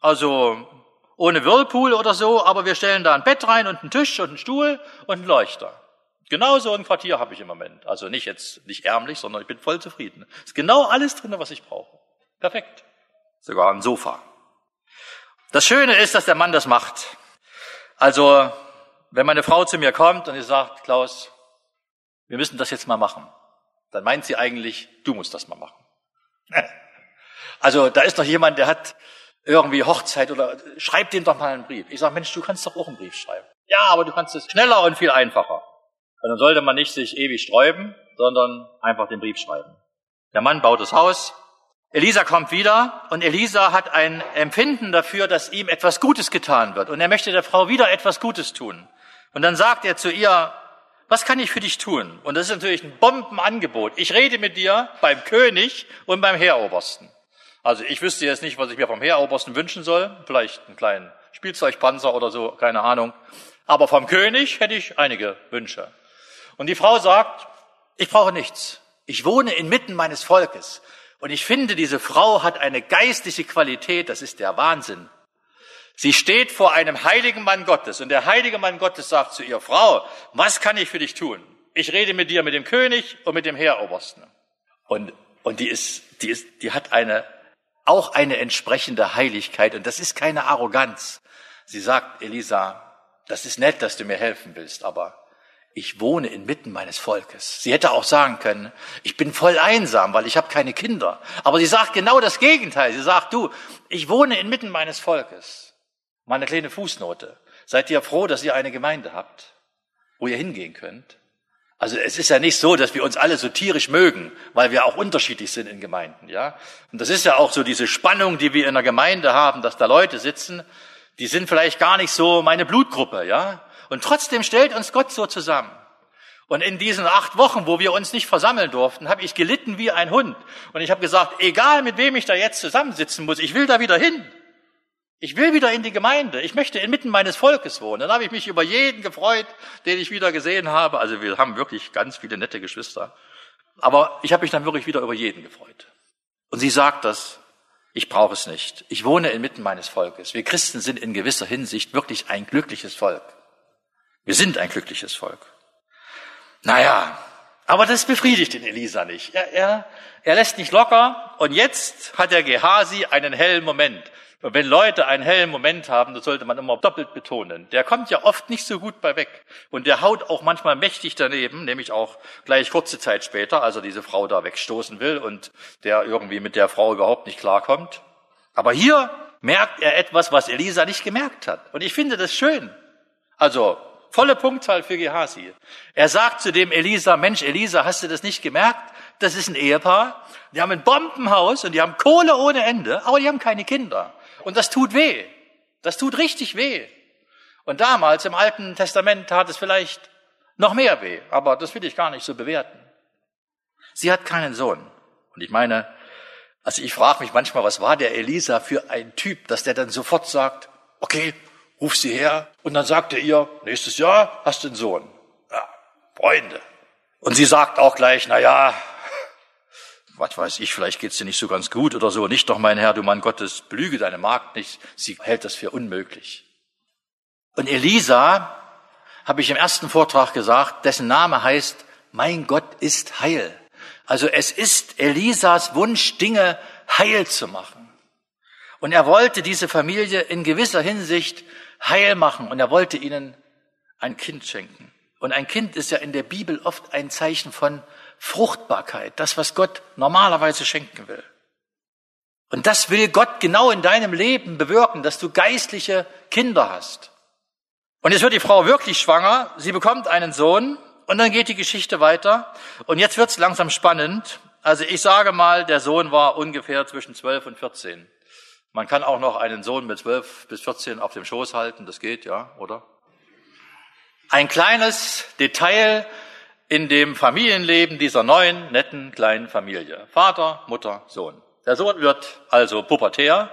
also ohne Whirlpool oder so, aber wir stellen da ein Bett rein und einen Tisch und einen Stuhl und einen Leuchter. Genau so ein Quartier habe ich im Moment. Also nicht jetzt, nicht ärmlich, sondern ich bin voll zufrieden. Ist genau alles drin, was ich brauche. Perfekt. Sogar ein Sofa. Das Schöne ist, dass der Mann das macht. Also, wenn meine Frau zu mir kommt und sie sagt, Klaus, wir müssen das jetzt mal machen, dann meint sie eigentlich, du musst das mal machen. Also, da ist noch jemand, der hat irgendwie Hochzeit oder schreib dem doch mal einen Brief. Ich sage, Mensch, du kannst doch auch einen Brief schreiben. Ja, aber du kannst es schneller und viel einfacher. Und dann sollte man nicht sich ewig sträuben, sondern einfach den Brief schreiben. Der Mann baut das Haus, Elisa kommt wieder und Elisa hat ein Empfinden dafür, dass ihm etwas Gutes getan wird und er möchte der Frau wieder etwas Gutes tun. Und dann sagt er zu ihr, was kann ich für dich tun? Und das ist natürlich ein Bombenangebot. Ich rede mit dir beim König und beim Heerobersten. Also ich wüsste jetzt nicht, was ich mir vom Heerobersten wünschen soll. Vielleicht einen kleinen Spielzeugpanzer oder so, keine Ahnung. Aber vom König hätte ich einige Wünsche. Und die Frau sagt, ich brauche nichts. Ich wohne inmitten meines Volkes. Und ich finde, diese Frau hat eine geistliche Qualität, das ist der Wahnsinn. Sie steht vor einem heiligen Mann Gottes und der heilige Mann Gottes sagt zu ihr, Frau, was kann ich für dich tun? Ich rede mit dir, mit dem König und mit dem Heerobersten. Und, und die ist, die ist, die hat eine, auch eine entsprechende Heiligkeit und das ist keine Arroganz. Sie sagt, Elisa, das ist nett, dass du mir helfen willst, aber ich wohne inmitten meines Volkes. Sie hätte auch sagen können, ich bin voll einsam, weil ich habe keine Kinder. Aber sie sagt genau das Gegenteil. Sie sagt, du, ich wohne inmitten meines Volkes. Meine kleine Fußnote. Seid ihr froh, dass ihr eine Gemeinde habt, wo ihr hingehen könnt? Also es ist ja nicht so, dass wir uns alle so tierisch mögen, weil wir auch unterschiedlich sind in Gemeinden, ja. Und das ist ja auch so diese Spannung, die wir in der Gemeinde haben, dass da Leute sitzen, die sind vielleicht gar nicht so meine Blutgruppe, ja. Und trotzdem stellt uns Gott so zusammen. Und in diesen acht Wochen, wo wir uns nicht versammeln durften, habe ich gelitten wie ein Hund. Und ich habe gesagt, egal mit wem ich da jetzt zusammensitzen muss, ich will da wieder hin. Ich will wieder in die Gemeinde. Ich möchte inmitten meines Volkes wohnen. Dann habe ich mich über jeden gefreut, den ich wieder gesehen habe. Also wir haben wirklich ganz viele nette Geschwister. Aber ich habe mich dann wirklich wieder über jeden gefreut. Und sie sagt das, ich brauche es nicht. Ich wohne inmitten meines Volkes. Wir Christen sind in gewisser Hinsicht wirklich ein glückliches Volk. Wir sind ein glückliches Volk. Naja, aber das befriedigt den Elisa nicht. Er, er, er lässt nicht locker und jetzt hat der Gehasi einen hellen Moment. Und wenn Leute einen hellen Moment haben, das sollte man immer doppelt betonen. Der kommt ja oft nicht so gut bei weg. Und der haut auch manchmal mächtig daneben, nämlich auch gleich kurze Zeit später, als er diese Frau da wegstoßen will und der irgendwie mit der Frau überhaupt nicht klarkommt. Aber hier merkt er etwas, was Elisa nicht gemerkt hat. Und ich finde das schön. Also, Volle Punktzahl für Gehasi. Er sagt zu dem Elisa, Mensch, Elisa, hast du das nicht gemerkt? Das ist ein Ehepaar. Die haben ein Bombenhaus und die haben Kohle ohne Ende, aber die haben keine Kinder. Und das tut weh. Das tut richtig weh. Und damals im Alten Testament tat es vielleicht noch mehr weh, aber das will ich gar nicht so bewerten. Sie hat keinen Sohn. Und ich meine, also ich frage mich manchmal, was war der Elisa für ein Typ, dass der dann sofort sagt, okay, ruf sie her. Und dann sagt er ihr, nächstes Jahr hast du einen Sohn. Ja, Freunde. Und sie sagt auch gleich, na ja, was weiß ich, vielleicht geht's dir nicht so ganz gut oder so. Nicht doch, mein Herr, du Mann Gottes, belüge deine Magd nicht. Sie hält das für unmöglich. Und Elisa, habe ich im ersten Vortrag gesagt, dessen Name heißt, mein Gott ist heil. Also es ist Elisas Wunsch, Dinge heil zu machen. Und er wollte diese Familie in gewisser Hinsicht heil machen und er wollte ihnen ein Kind schenken. Und ein Kind ist ja in der Bibel oft ein Zeichen von Fruchtbarkeit, das, was Gott normalerweise schenken will. Und das will Gott genau in deinem Leben bewirken, dass du geistliche Kinder hast. Und jetzt wird die Frau wirklich schwanger, sie bekommt einen Sohn und dann geht die Geschichte weiter. Und jetzt wird's langsam spannend. Also ich sage mal, der Sohn war ungefähr zwischen zwölf und vierzehn. Man kann auch noch einen Sohn mit 12 bis 14 auf dem Schoß halten, das geht, ja, oder? Ein kleines Detail in dem Familienleben dieser neuen, netten, kleinen Familie. Vater, Mutter, Sohn. Der Sohn wird also pubertär.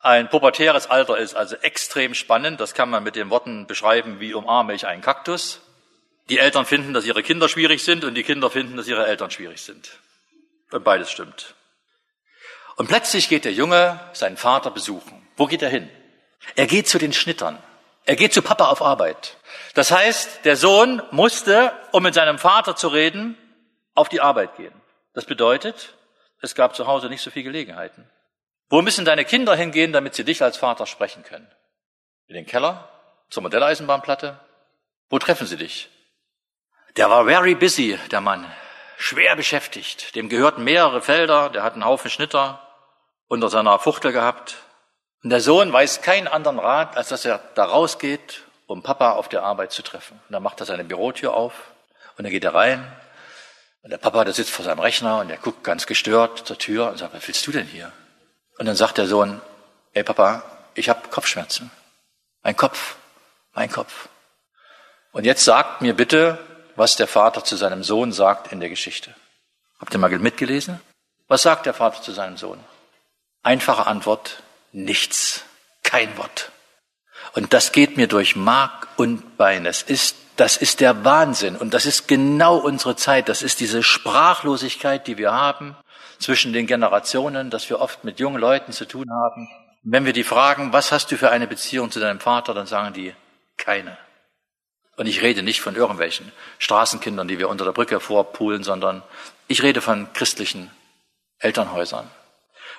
Ein pubertäres Alter ist also extrem spannend. Das kann man mit den Worten beschreiben, wie umarme ich einen Kaktus. Die Eltern finden, dass ihre Kinder schwierig sind und die Kinder finden, dass ihre Eltern schwierig sind. Und beides stimmt. Und plötzlich geht der Junge seinen Vater besuchen. Wo geht er hin? Er geht zu den Schnittern. Er geht zu Papa auf Arbeit. Das heißt, der Sohn musste, um mit seinem Vater zu reden, auf die Arbeit gehen. Das bedeutet, es gab zu Hause nicht so viele Gelegenheiten. Wo müssen deine Kinder hingehen, damit sie dich als Vater sprechen können? In den Keller? Zur Modelleisenbahnplatte? Wo treffen sie dich? Der war very busy, der Mann. Schwer beschäftigt. Dem gehörten mehrere Felder, der hat einen Haufen Schnitter unter seiner Fuchtel gehabt. Und der Sohn weiß keinen anderen Rat, als dass er da rausgeht, um Papa auf der Arbeit zu treffen. Und dann macht er seine Bürotür auf und dann geht er rein. Und der Papa, der sitzt vor seinem Rechner und der guckt ganz gestört zur Tür und sagt, was willst du denn hier? Und dann sagt der Sohn, ey Papa, ich habe Kopfschmerzen. Mein Kopf, mein Kopf. Und jetzt sagt mir bitte, was der Vater zu seinem Sohn sagt in der Geschichte. Habt ihr mal mitgelesen? Was sagt der Vater zu seinem Sohn? Einfache Antwort, nichts, kein Wort. Und das geht mir durch Mark und Bein. Es ist, das ist der Wahnsinn. Und das ist genau unsere Zeit. Das ist diese Sprachlosigkeit, die wir haben zwischen den Generationen, dass wir oft mit jungen Leuten zu tun haben. Und wenn wir die fragen, was hast du für eine Beziehung zu deinem Vater, dann sagen die, keine. Und ich rede nicht von irgendwelchen Straßenkindern, die wir unter der Brücke vorpulen, sondern ich rede von christlichen Elternhäusern.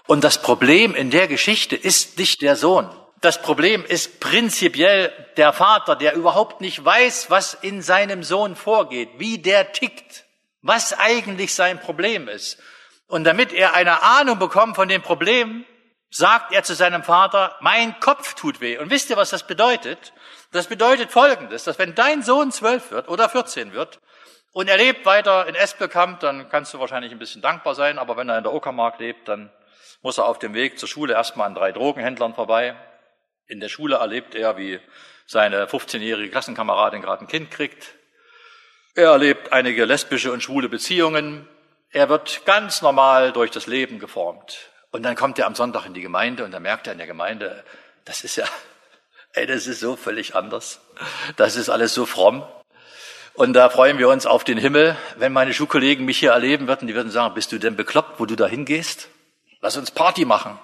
Und das Problem in der Geschichte ist nicht der Sohn. Das Problem ist prinzipiell der Vater, der überhaupt nicht weiß, was in seinem Sohn vorgeht, wie der tickt, was eigentlich sein Problem ist. Und damit er eine Ahnung bekommt von dem Problem, sagt er zu seinem Vater, mein Kopf tut weh. Und wisst ihr, was das bedeutet? Das bedeutet Folgendes, dass wenn dein Sohn zwölf wird oder 14 wird und er lebt weiter in Espelkamp, dann kannst du wahrscheinlich ein bisschen dankbar sein, aber wenn er in der Uckermark lebt, dann muss er auf dem Weg zur Schule erstmal an drei Drogenhändlern vorbei. In der Schule erlebt er, wie seine 15-jährige Klassenkameradin gerade ein Kind kriegt. Er erlebt einige lesbische und schwule Beziehungen. Er wird ganz normal durch das Leben geformt. Und dann kommt er am Sonntag in die Gemeinde und dann merkt er in der Gemeinde, das ist ja, ey, das ist so völlig anders. Das ist alles so fromm. Und da freuen wir uns auf den Himmel, wenn meine Schulkollegen mich hier erleben würden, die würden sagen, bist du denn bekloppt, wo du da hingehst? Lass uns Party machen.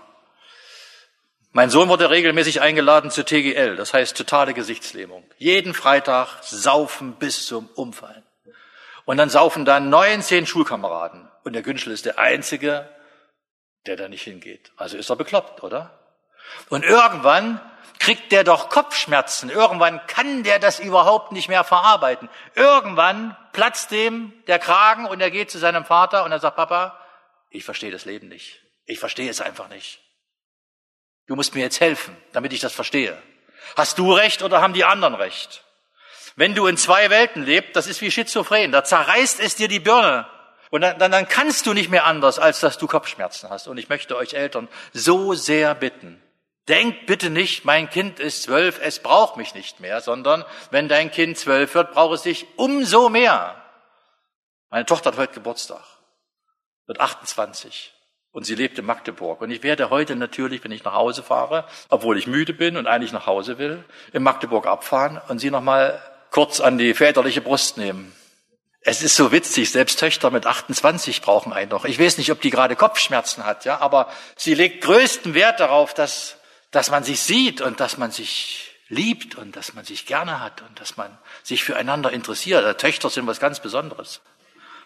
Mein Sohn wurde regelmäßig eingeladen zur TGL, das heißt totale Gesichtslähmung. Jeden Freitag saufen bis zum Umfallen. Und dann saufen da 19 Schulkameraden. Und der Günschel ist der Einzige, der da nicht hingeht. Also ist er bekloppt, oder? Und irgendwann kriegt der doch Kopfschmerzen. Irgendwann kann der das überhaupt nicht mehr verarbeiten. Irgendwann platzt dem der Kragen und er geht zu seinem Vater und er sagt, Papa, ich verstehe das Leben nicht. Ich verstehe es einfach nicht. Du musst mir jetzt helfen, damit ich das verstehe. Hast du recht oder haben die anderen recht? Wenn du in zwei Welten lebst, das ist wie Schizophren, da zerreißt es dir die Birne. Und dann, dann, dann kannst du nicht mehr anders, als dass du Kopfschmerzen hast. Und ich möchte euch Eltern so sehr bitten, denkt bitte nicht, mein Kind ist zwölf, es braucht mich nicht mehr, sondern wenn dein Kind zwölf wird, braucht es dich umso mehr. Meine Tochter hat heute Geburtstag, wird 28 und sie lebt in Magdeburg. Und ich werde heute natürlich, wenn ich nach Hause fahre, obwohl ich müde bin und eigentlich nach Hause will, in Magdeburg abfahren und sie nochmal kurz an die väterliche Brust nehmen. Es ist so witzig, selbst Töchter mit 28 brauchen einen noch. Ich weiß nicht, ob die gerade Kopfschmerzen hat, ja, aber sie legt größten Wert darauf, dass, dass man sich sieht und dass man sich liebt und dass man sich gerne hat und dass man sich füreinander interessiert. Töchter sind was ganz Besonderes.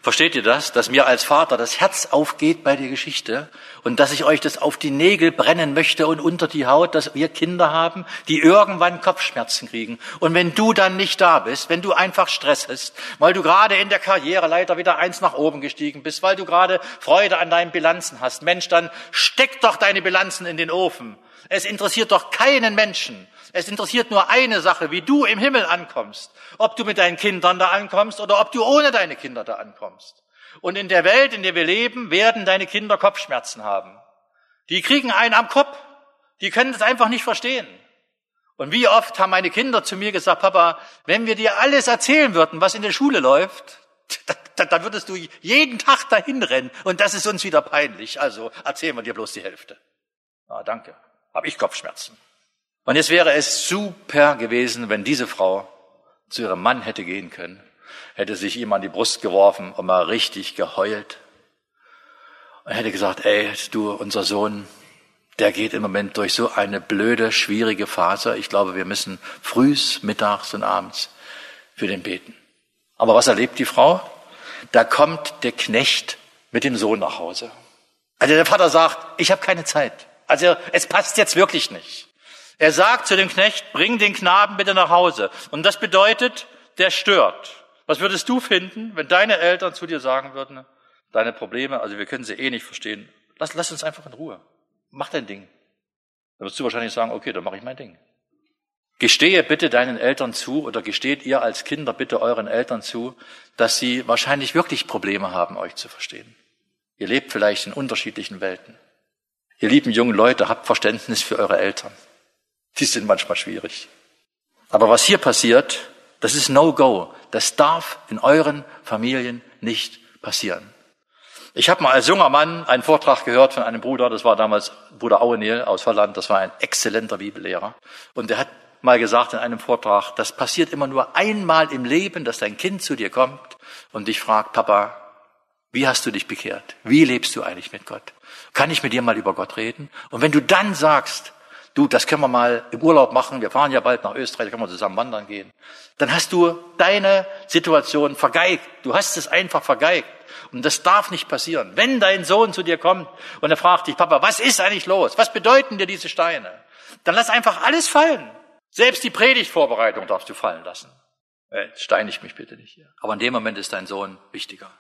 Versteht ihr das? Dass mir als Vater das Herz aufgeht bei der Geschichte und dass ich euch das auf die Nägel brennen möchte und unter die Haut, dass wir Kinder haben, die irgendwann Kopfschmerzen kriegen. Und wenn du dann nicht da bist, wenn du einfach Stress hast, weil du gerade in der Karriereleiter wieder eins nach oben gestiegen bist, weil du gerade Freude an deinen Bilanzen hast, Mensch, dann steck doch deine Bilanzen in den Ofen. Es interessiert doch keinen Menschen. Es interessiert nur eine Sache, wie du im Himmel ankommst. Ob du mit deinen Kindern da ankommst oder ob du ohne deine Kinder da ankommst. Und in der Welt, in der wir leben, werden deine Kinder Kopfschmerzen haben. Die kriegen einen am Kopf. Die können das einfach nicht verstehen. Und wie oft haben meine Kinder zu mir gesagt, Papa, wenn wir dir alles erzählen würden, was in der Schule läuft, dann würdest du jeden Tag dahin rennen und das ist uns wieder peinlich. Also erzählen wir dir bloß die Hälfte. Ah, danke. Hab ich Kopfschmerzen. Und jetzt wäre es super gewesen, wenn diese Frau zu ihrem Mann hätte gehen können, hätte sich ihm an die Brust geworfen und mal richtig geheult und hätte gesagt, ey, du, unser Sohn, der geht im Moment durch so eine blöde, schwierige Phase. Ich glaube, wir müssen frühs, mittags und abends für den beten. Aber was erlebt die Frau? Da kommt der Knecht mit dem Sohn nach Hause. Also der Vater sagt, ich habe keine Zeit. Also es passt jetzt wirklich nicht. Er sagt zu dem Knecht, bring den Knaben bitte nach Hause. Und das bedeutet, der stört. Was würdest du finden, wenn deine Eltern zu dir sagen würden, deine Probleme, also wir können sie eh nicht verstehen, lass, lass uns einfach in Ruhe. Mach dein Ding. Dann wirst du wahrscheinlich sagen, okay, dann mache ich mein Ding. Gestehe bitte deinen Eltern zu oder gesteht ihr als Kinder bitte euren Eltern zu, dass sie wahrscheinlich wirklich Probleme haben, euch zu verstehen. Ihr lebt vielleicht in unterschiedlichen Welten. Ihr lieben jungen Leute, habt Verständnis für eure Eltern. Die sind manchmal schwierig. Aber was hier passiert, das ist No-Go. Das darf in euren Familien nicht passieren. Ich habe mal als junger Mann einen Vortrag gehört von einem Bruder, das war damals Bruder Aueniel aus Holland, das war ein exzellenter Bibellehrer. Und der hat mal gesagt in einem Vortrag, das passiert immer nur einmal im Leben, dass dein Kind zu dir kommt und dich fragt, Papa, wie hast du dich bekehrt? Wie lebst du eigentlich mit Gott? Kann ich mit dir mal über Gott reden? Und wenn du dann sagst, du, das können wir mal im Urlaub machen, wir fahren ja bald nach Österreich, da können wir zusammen wandern gehen, dann hast du deine Situation vergeigt. Du hast es einfach vergeigt. Und das darf nicht passieren. Wenn dein Sohn zu dir kommt und er fragt dich, Papa, was ist eigentlich los? Was bedeuten dir diese Steine? Dann lass einfach alles fallen. Selbst die Predigtvorbereitung darfst du fallen lassen. Äh, steinig mich bitte nicht hier. Aber in dem Moment ist dein Sohn wichtiger.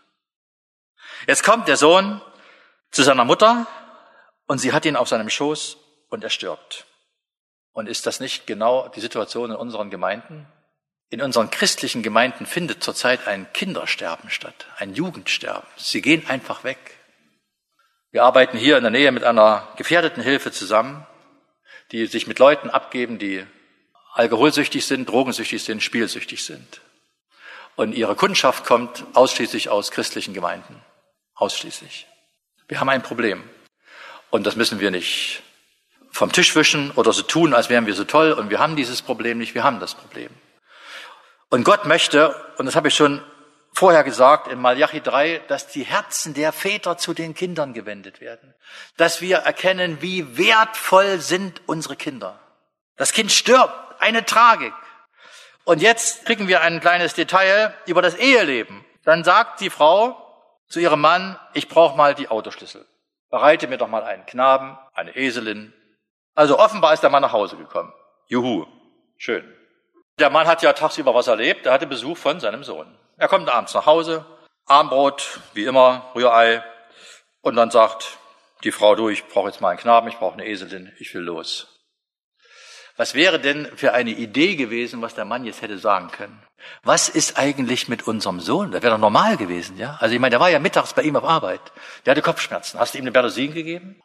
Jetzt kommt der Sohn zu seiner Mutter und sie hat ihn auf seinem Schoß und er stirbt. Und ist das nicht genau die Situation in unseren Gemeinden? In unseren christlichen Gemeinden findet zurzeit ein Kindersterben statt, ein Jugendsterben. Sie gehen einfach weg. Wir arbeiten hier in der Nähe mit einer gefährdeten Hilfe zusammen, die sich mit Leuten abgeben, die alkoholsüchtig sind, drogensüchtig sind, spielsüchtig sind. Und ihre Kundschaft kommt ausschließlich aus christlichen Gemeinden. Ausschließlich. Wir haben ein Problem. Und das müssen wir nicht vom Tisch wischen oder so tun, als wären wir so toll und wir haben dieses Problem nicht, wir haben das Problem. Und Gott möchte, und das habe ich schon vorher gesagt in Malachi 3, dass die Herzen der Väter zu den Kindern gewendet werden. Dass wir erkennen, wie wertvoll sind unsere Kinder. Das Kind stirbt, eine Tragik. Und jetzt kriegen wir ein kleines Detail über das Eheleben. Dann sagt die Frau zu ihrem Mann, ich brauche mal die Autoschlüssel. Bereite mir doch mal einen Knaben, eine Eselin. Also offenbar ist der Mann nach Hause gekommen. Juhu, schön. Der Mann hat ja tagsüber was erlebt. Er hatte Besuch von seinem Sohn. Er kommt abends nach Hause, Armbrot, wie immer, Rührei. Und dann sagt die Frau, du, ich brauche jetzt mal einen Knaben, ich brauche eine Eselin, ich will los. Was wäre denn für eine Idee gewesen, was der Mann jetzt hätte sagen können? Was ist eigentlich mit unserem Sohn? Das wäre doch normal gewesen, ja? Also ich meine, der war ja mittags bei ihm auf Arbeit. Der hatte Kopfschmerzen. Hast du ihm eine Berdosin gegeben?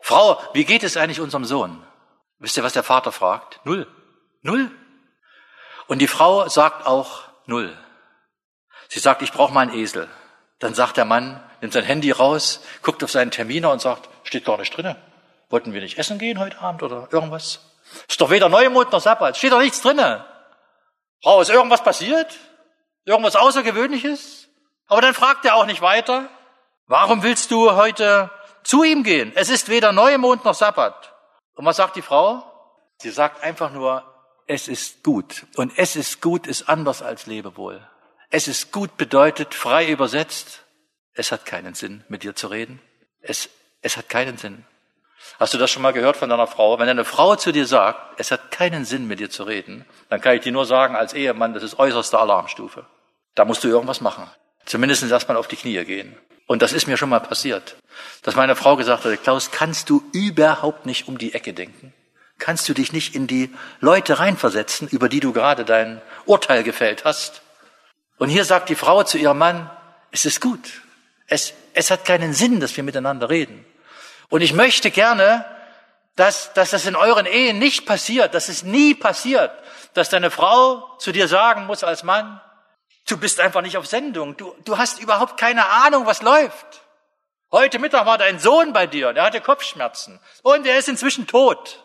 Frau, wie geht es eigentlich unserem Sohn? Wisst ihr, was der Vater fragt? Null. Null. Und die Frau sagt auch null. Sie sagt, ich brauche mal einen Esel. Dann sagt der Mann, nimmt sein Handy raus, guckt auf seinen Terminer und sagt, steht gar nicht drinne. Wollten wir nicht essen gehen heute Abend oder irgendwas? Ist doch weder Neumond noch Sabbat. Steht doch nichts drinne. Frau, ist irgendwas passiert? Irgendwas Außergewöhnliches? Aber dann fragt er auch nicht weiter. Warum willst du heute zu ihm gehen? Es ist weder Neumond noch Sabbat. Und was sagt die Frau? Sie sagt einfach nur, es ist gut. Und es ist gut ist anders als Lebewohl. Es ist gut bedeutet, frei übersetzt, es hat keinen Sinn, mit dir zu reden. Es, es hat keinen Sinn. Hast du das schon mal gehört von deiner Frau? Wenn eine Frau zu dir sagt, es hat keinen Sinn, mit dir zu reden, dann kann ich dir nur sagen, als Ehemann, das ist äußerste Alarmstufe. Da musst du irgendwas machen. Zumindest erstmal auf die Knie gehen. Und das ist mir schon mal passiert, dass meine Frau gesagt hat, Klaus, kannst du überhaupt nicht um die Ecke denken? kannst du dich nicht in die Leute reinversetzen, über die du gerade dein Urteil gefällt hast. Und hier sagt die Frau zu ihrem Mann, es ist gut. Es, es hat keinen Sinn, dass wir miteinander reden. Und ich möchte gerne, dass, dass das in euren Ehen nicht passiert, dass es nie passiert, dass deine Frau zu dir sagen muss als Mann, du bist einfach nicht auf Sendung, du, du hast überhaupt keine Ahnung, was läuft. Heute Mittag war dein Sohn bei dir, der hatte Kopfschmerzen und er ist inzwischen tot.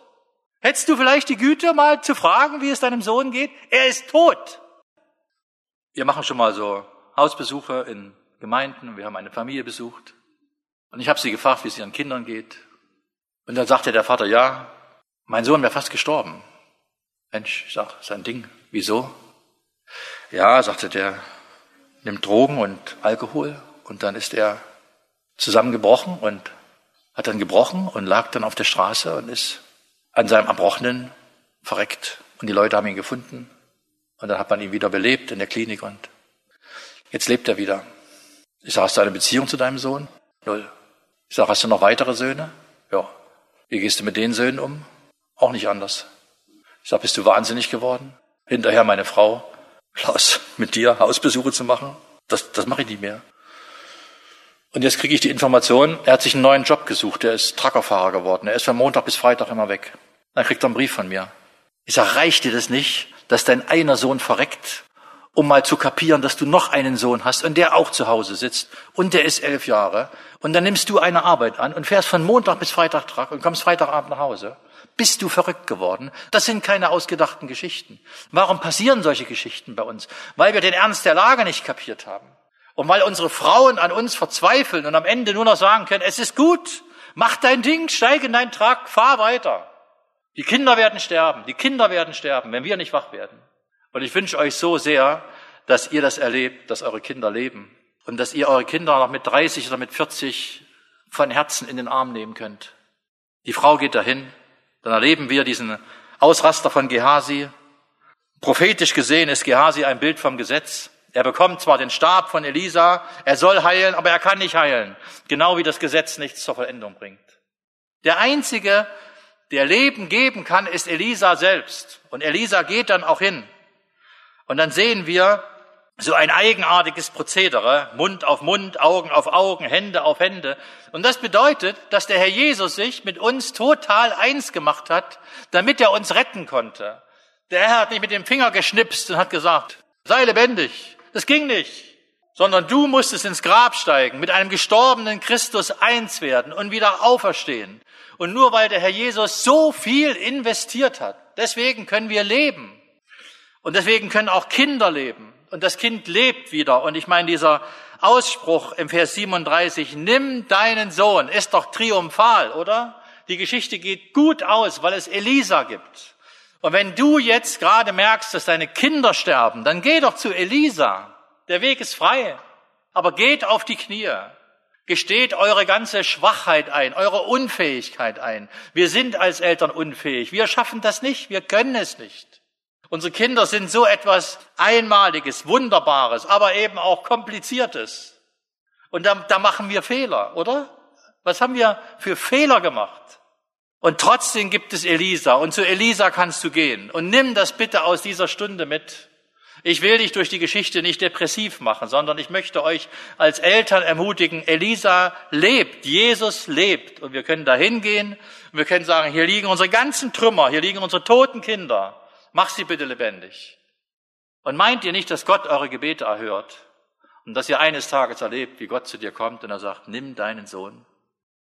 Hättest du vielleicht die Güte, mal zu fragen, wie es deinem Sohn geht? Er ist tot. Wir machen schon mal so Hausbesuche in Gemeinden. Wir haben eine Familie besucht. Und ich habe sie gefragt, wie es ihren Kindern geht. Und dann sagte der Vater, ja, mein Sohn wäre fast gestorben. Mensch, ich sag, sein Ding. Wieso? Ja, sagte der, nimmt Drogen und Alkohol und dann ist er zusammengebrochen und hat dann gebrochen und lag dann auf der Straße und ist an seinem Erbrochenen verreckt. Und die Leute haben ihn gefunden. Und dann hat man ihn wieder belebt in der Klinik und jetzt lebt er wieder. Ich sage, hast du eine Beziehung zu deinem Sohn? Null. Ich sage, hast du noch weitere Söhne? Ja. Wie gehst du mit den Söhnen um? Auch nicht anders. Ich sage, bist du wahnsinnig geworden? Hinterher meine Frau, Klaus, mit dir Hausbesuche zu machen? Das, das mache ich nicht mehr. Und jetzt kriege ich die Information, er hat sich einen neuen Job gesucht, er ist Truckerfahrer geworden, er ist von Montag bis Freitag immer weg. Dann kriegt er einen Brief von mir. Ich sage, reicht dir das nicht, dass dein einer Sohn verreckt, um mal zu kapieren, dass du noch einen Sohn hast und der auch zu Hause sitzt und der ist elf Jahre und dann nimmst du eine Arbeit an und fährst von Montag bis Freitag Truck und kommst Freitagabend nach Hause. Bist du verrückt geworden? Das sind keine ausgedachten Geschichten. Warum passieren solche Geschichten bei uns? Weil wir den Ernst der Lage nicht kapiert haben. Und weil unsere Frauen an uns verzweifeln und am Ende nur noch sagen können, es ist gut, mach dein Ding, steig in deinen Truck, fahr weiter. Die Kinder werden sterben, die Kinder werden sterben, wenn wir nicht wach werden. Und ich wünsche euch so sehr, dass ihr das erlebt, dass eure Kinder leben und dass ihr eure Kinder noch mit 30 oder mit 40 von Herzen in den Arm nehmen könnt. Die Frau geht dahin, dann erleben wir diesen Ausraster von Gehasi. Prophetisch gesehen ist Gehasi ein Bild vom Gesetz. Er bekommt zwar den Stab von Elisa, er soll heilen, aber er kann nicht heilen. Genau wie das Gesetz nichts zur Vollendung bringt. Der einzige, der Leben geben kann, ist Elisa selbst. Und Elisa geht dann auch hin. Und dann sehen wir so ein eigenartiges Prozedere, Mund auf Mund, Augen auf Augen, Hände auf Hände. Und das bedeutet, dass der Herr Jesus sich mit uns total eins gemacht hat, damit er uns retten konnte. Der Herr hat nicht mit dem Finger geschnipst und hat gesagt, sei lebendig, das ging nicht. Sondern du musstest ins Grab steigen, mit einem gestorbenen Christus eins werden und wieder auferstehen. Und nur weil der Herr Jesus so viel investiert hat, deswegen können wir leben. Und deswegen können auch Kinder leben. Und das Kind lebt wieder. Und ich meine, dieser Ausspruch im Vers 37, nimm deinen Sohn, ist doch triumphal, oder? Die Geschichte geht gut aus, weil es Elisa gibt. Und wenn du jetzt gerade merkst, dass deine Kinder sterben, dann geh doch zu Elisa. Der Weg ist frei. Aber geht auf die Knie. Gesteht eure ganze Schwachheit ein, eure Unfähigkeit ein. Wir sind als Eltern unfähig. Wir schaffen das nicht. Wir können es nicht. Unsere Kinder sind so etwas Einmaliges, Wunderbares, aber eben auch Kompliziertes. Und da, da machen wir Fehler, oder? Was haben wir für Fehler gemacht? Und trotzdem gibt es Elisa und zu Elisa kannst du gehen. Und nimm das bitte aus dieser Stunde mit. Ich will dich durch die Geschichte nicht depressiv machen, sondern ich möchte euch als Eltern ermutigen, Elisa lebt, Jesus lebt. Und wir können da hingehen wir können sagen, hier liegen unsere ganzen Trümmer, hier liegen unsere toten Kinder. Mach sie bitte lebendig. Und meint ihr nicht, dass Gott eure Gebete erhört? Und dass ihr eines Tages erlebt, wie Gott zu dir kommt und er sagt, nimm deinen Sohn.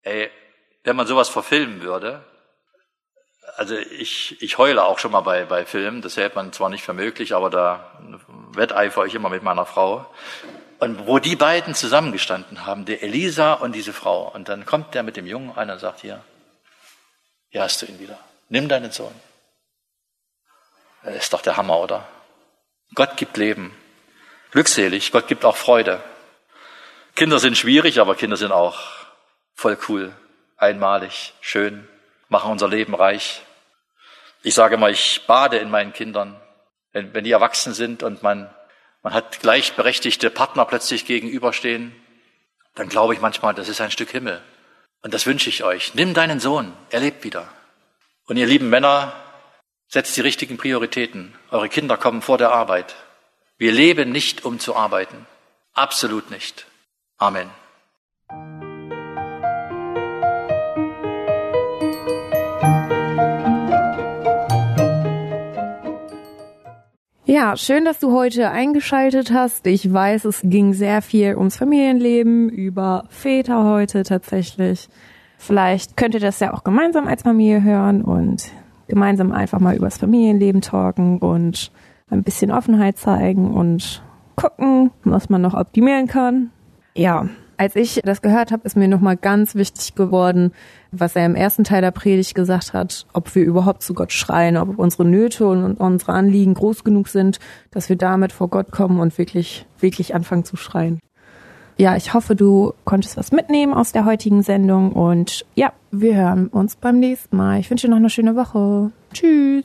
Ey, wenn man sowas verfilmen würde, also ich, ich heule auch schon mal bei, bei Filmen, das hält man zwar nicht für möglich, aber da wetteifere ich immer mit meiner Frau. Und wo die beiden zusammengestanden haben, der Elisa und diese Frau, und dann kommt der mit dem Jungen einer und sagt, hier, hier hast du ihn wieder. Nimm deinen Sohn. Das ist doch der Hammer, oder? Gott gibt Leben. Glückselig, Gott gibt auch Freude. Kinder sind schwierig, aber Kinder sind auch voll cool einmalig, schön, machen unser Leben reich. Ich sage mal, ich bade in meinen Kindern, wenn, wenn die erwachsen sind und man, man hat gleichberechtigte Partner plötzlich gegenüberstehen, dann glaube ich manchmal, das ist ein Stück Himmel. Und das wünsche ich euch. Nimm deinen Sohn, er lebt wieder. Und ihr lieben Männer, setzt die richtigen Prioritäten. Eure Kinder kommen vor der Arbeit. Wir leben nicht, um zu arbeiten. Absolut nicht. Amen. Ja, schön, dass du heute eingeschaltet hast. Ich weiß, es ging sehr viel ums Familienleben, über Väter heute tatsächlich. Vielleicht könnt ihr das ja auch gemeinsam als Familie hören und gemeinsam einfach mal übers Familienleben talken und ein bisschen Offenheit zeigen und gucken, was man noch optimieren kann. Ja, Als ich das gehört habe, ist mir nochmal ganz wichtig geworden, was er im ersten Teil der Predigt gesagt hat, ob wir überhaupt zu Gott schreien, ob unsere Nöte und unsere Anliegen groß genug sind, dass wir damit vor Gott kommen und wirklich, wirklich anfangen zu schreien. Ja, ich hoffe, du konntest was mitnehmen aus der heutigen Sendung und ja, wir hören uns beim nächsten Mal. Ich wünsche dir noch eine schöne Woche. Tschüss.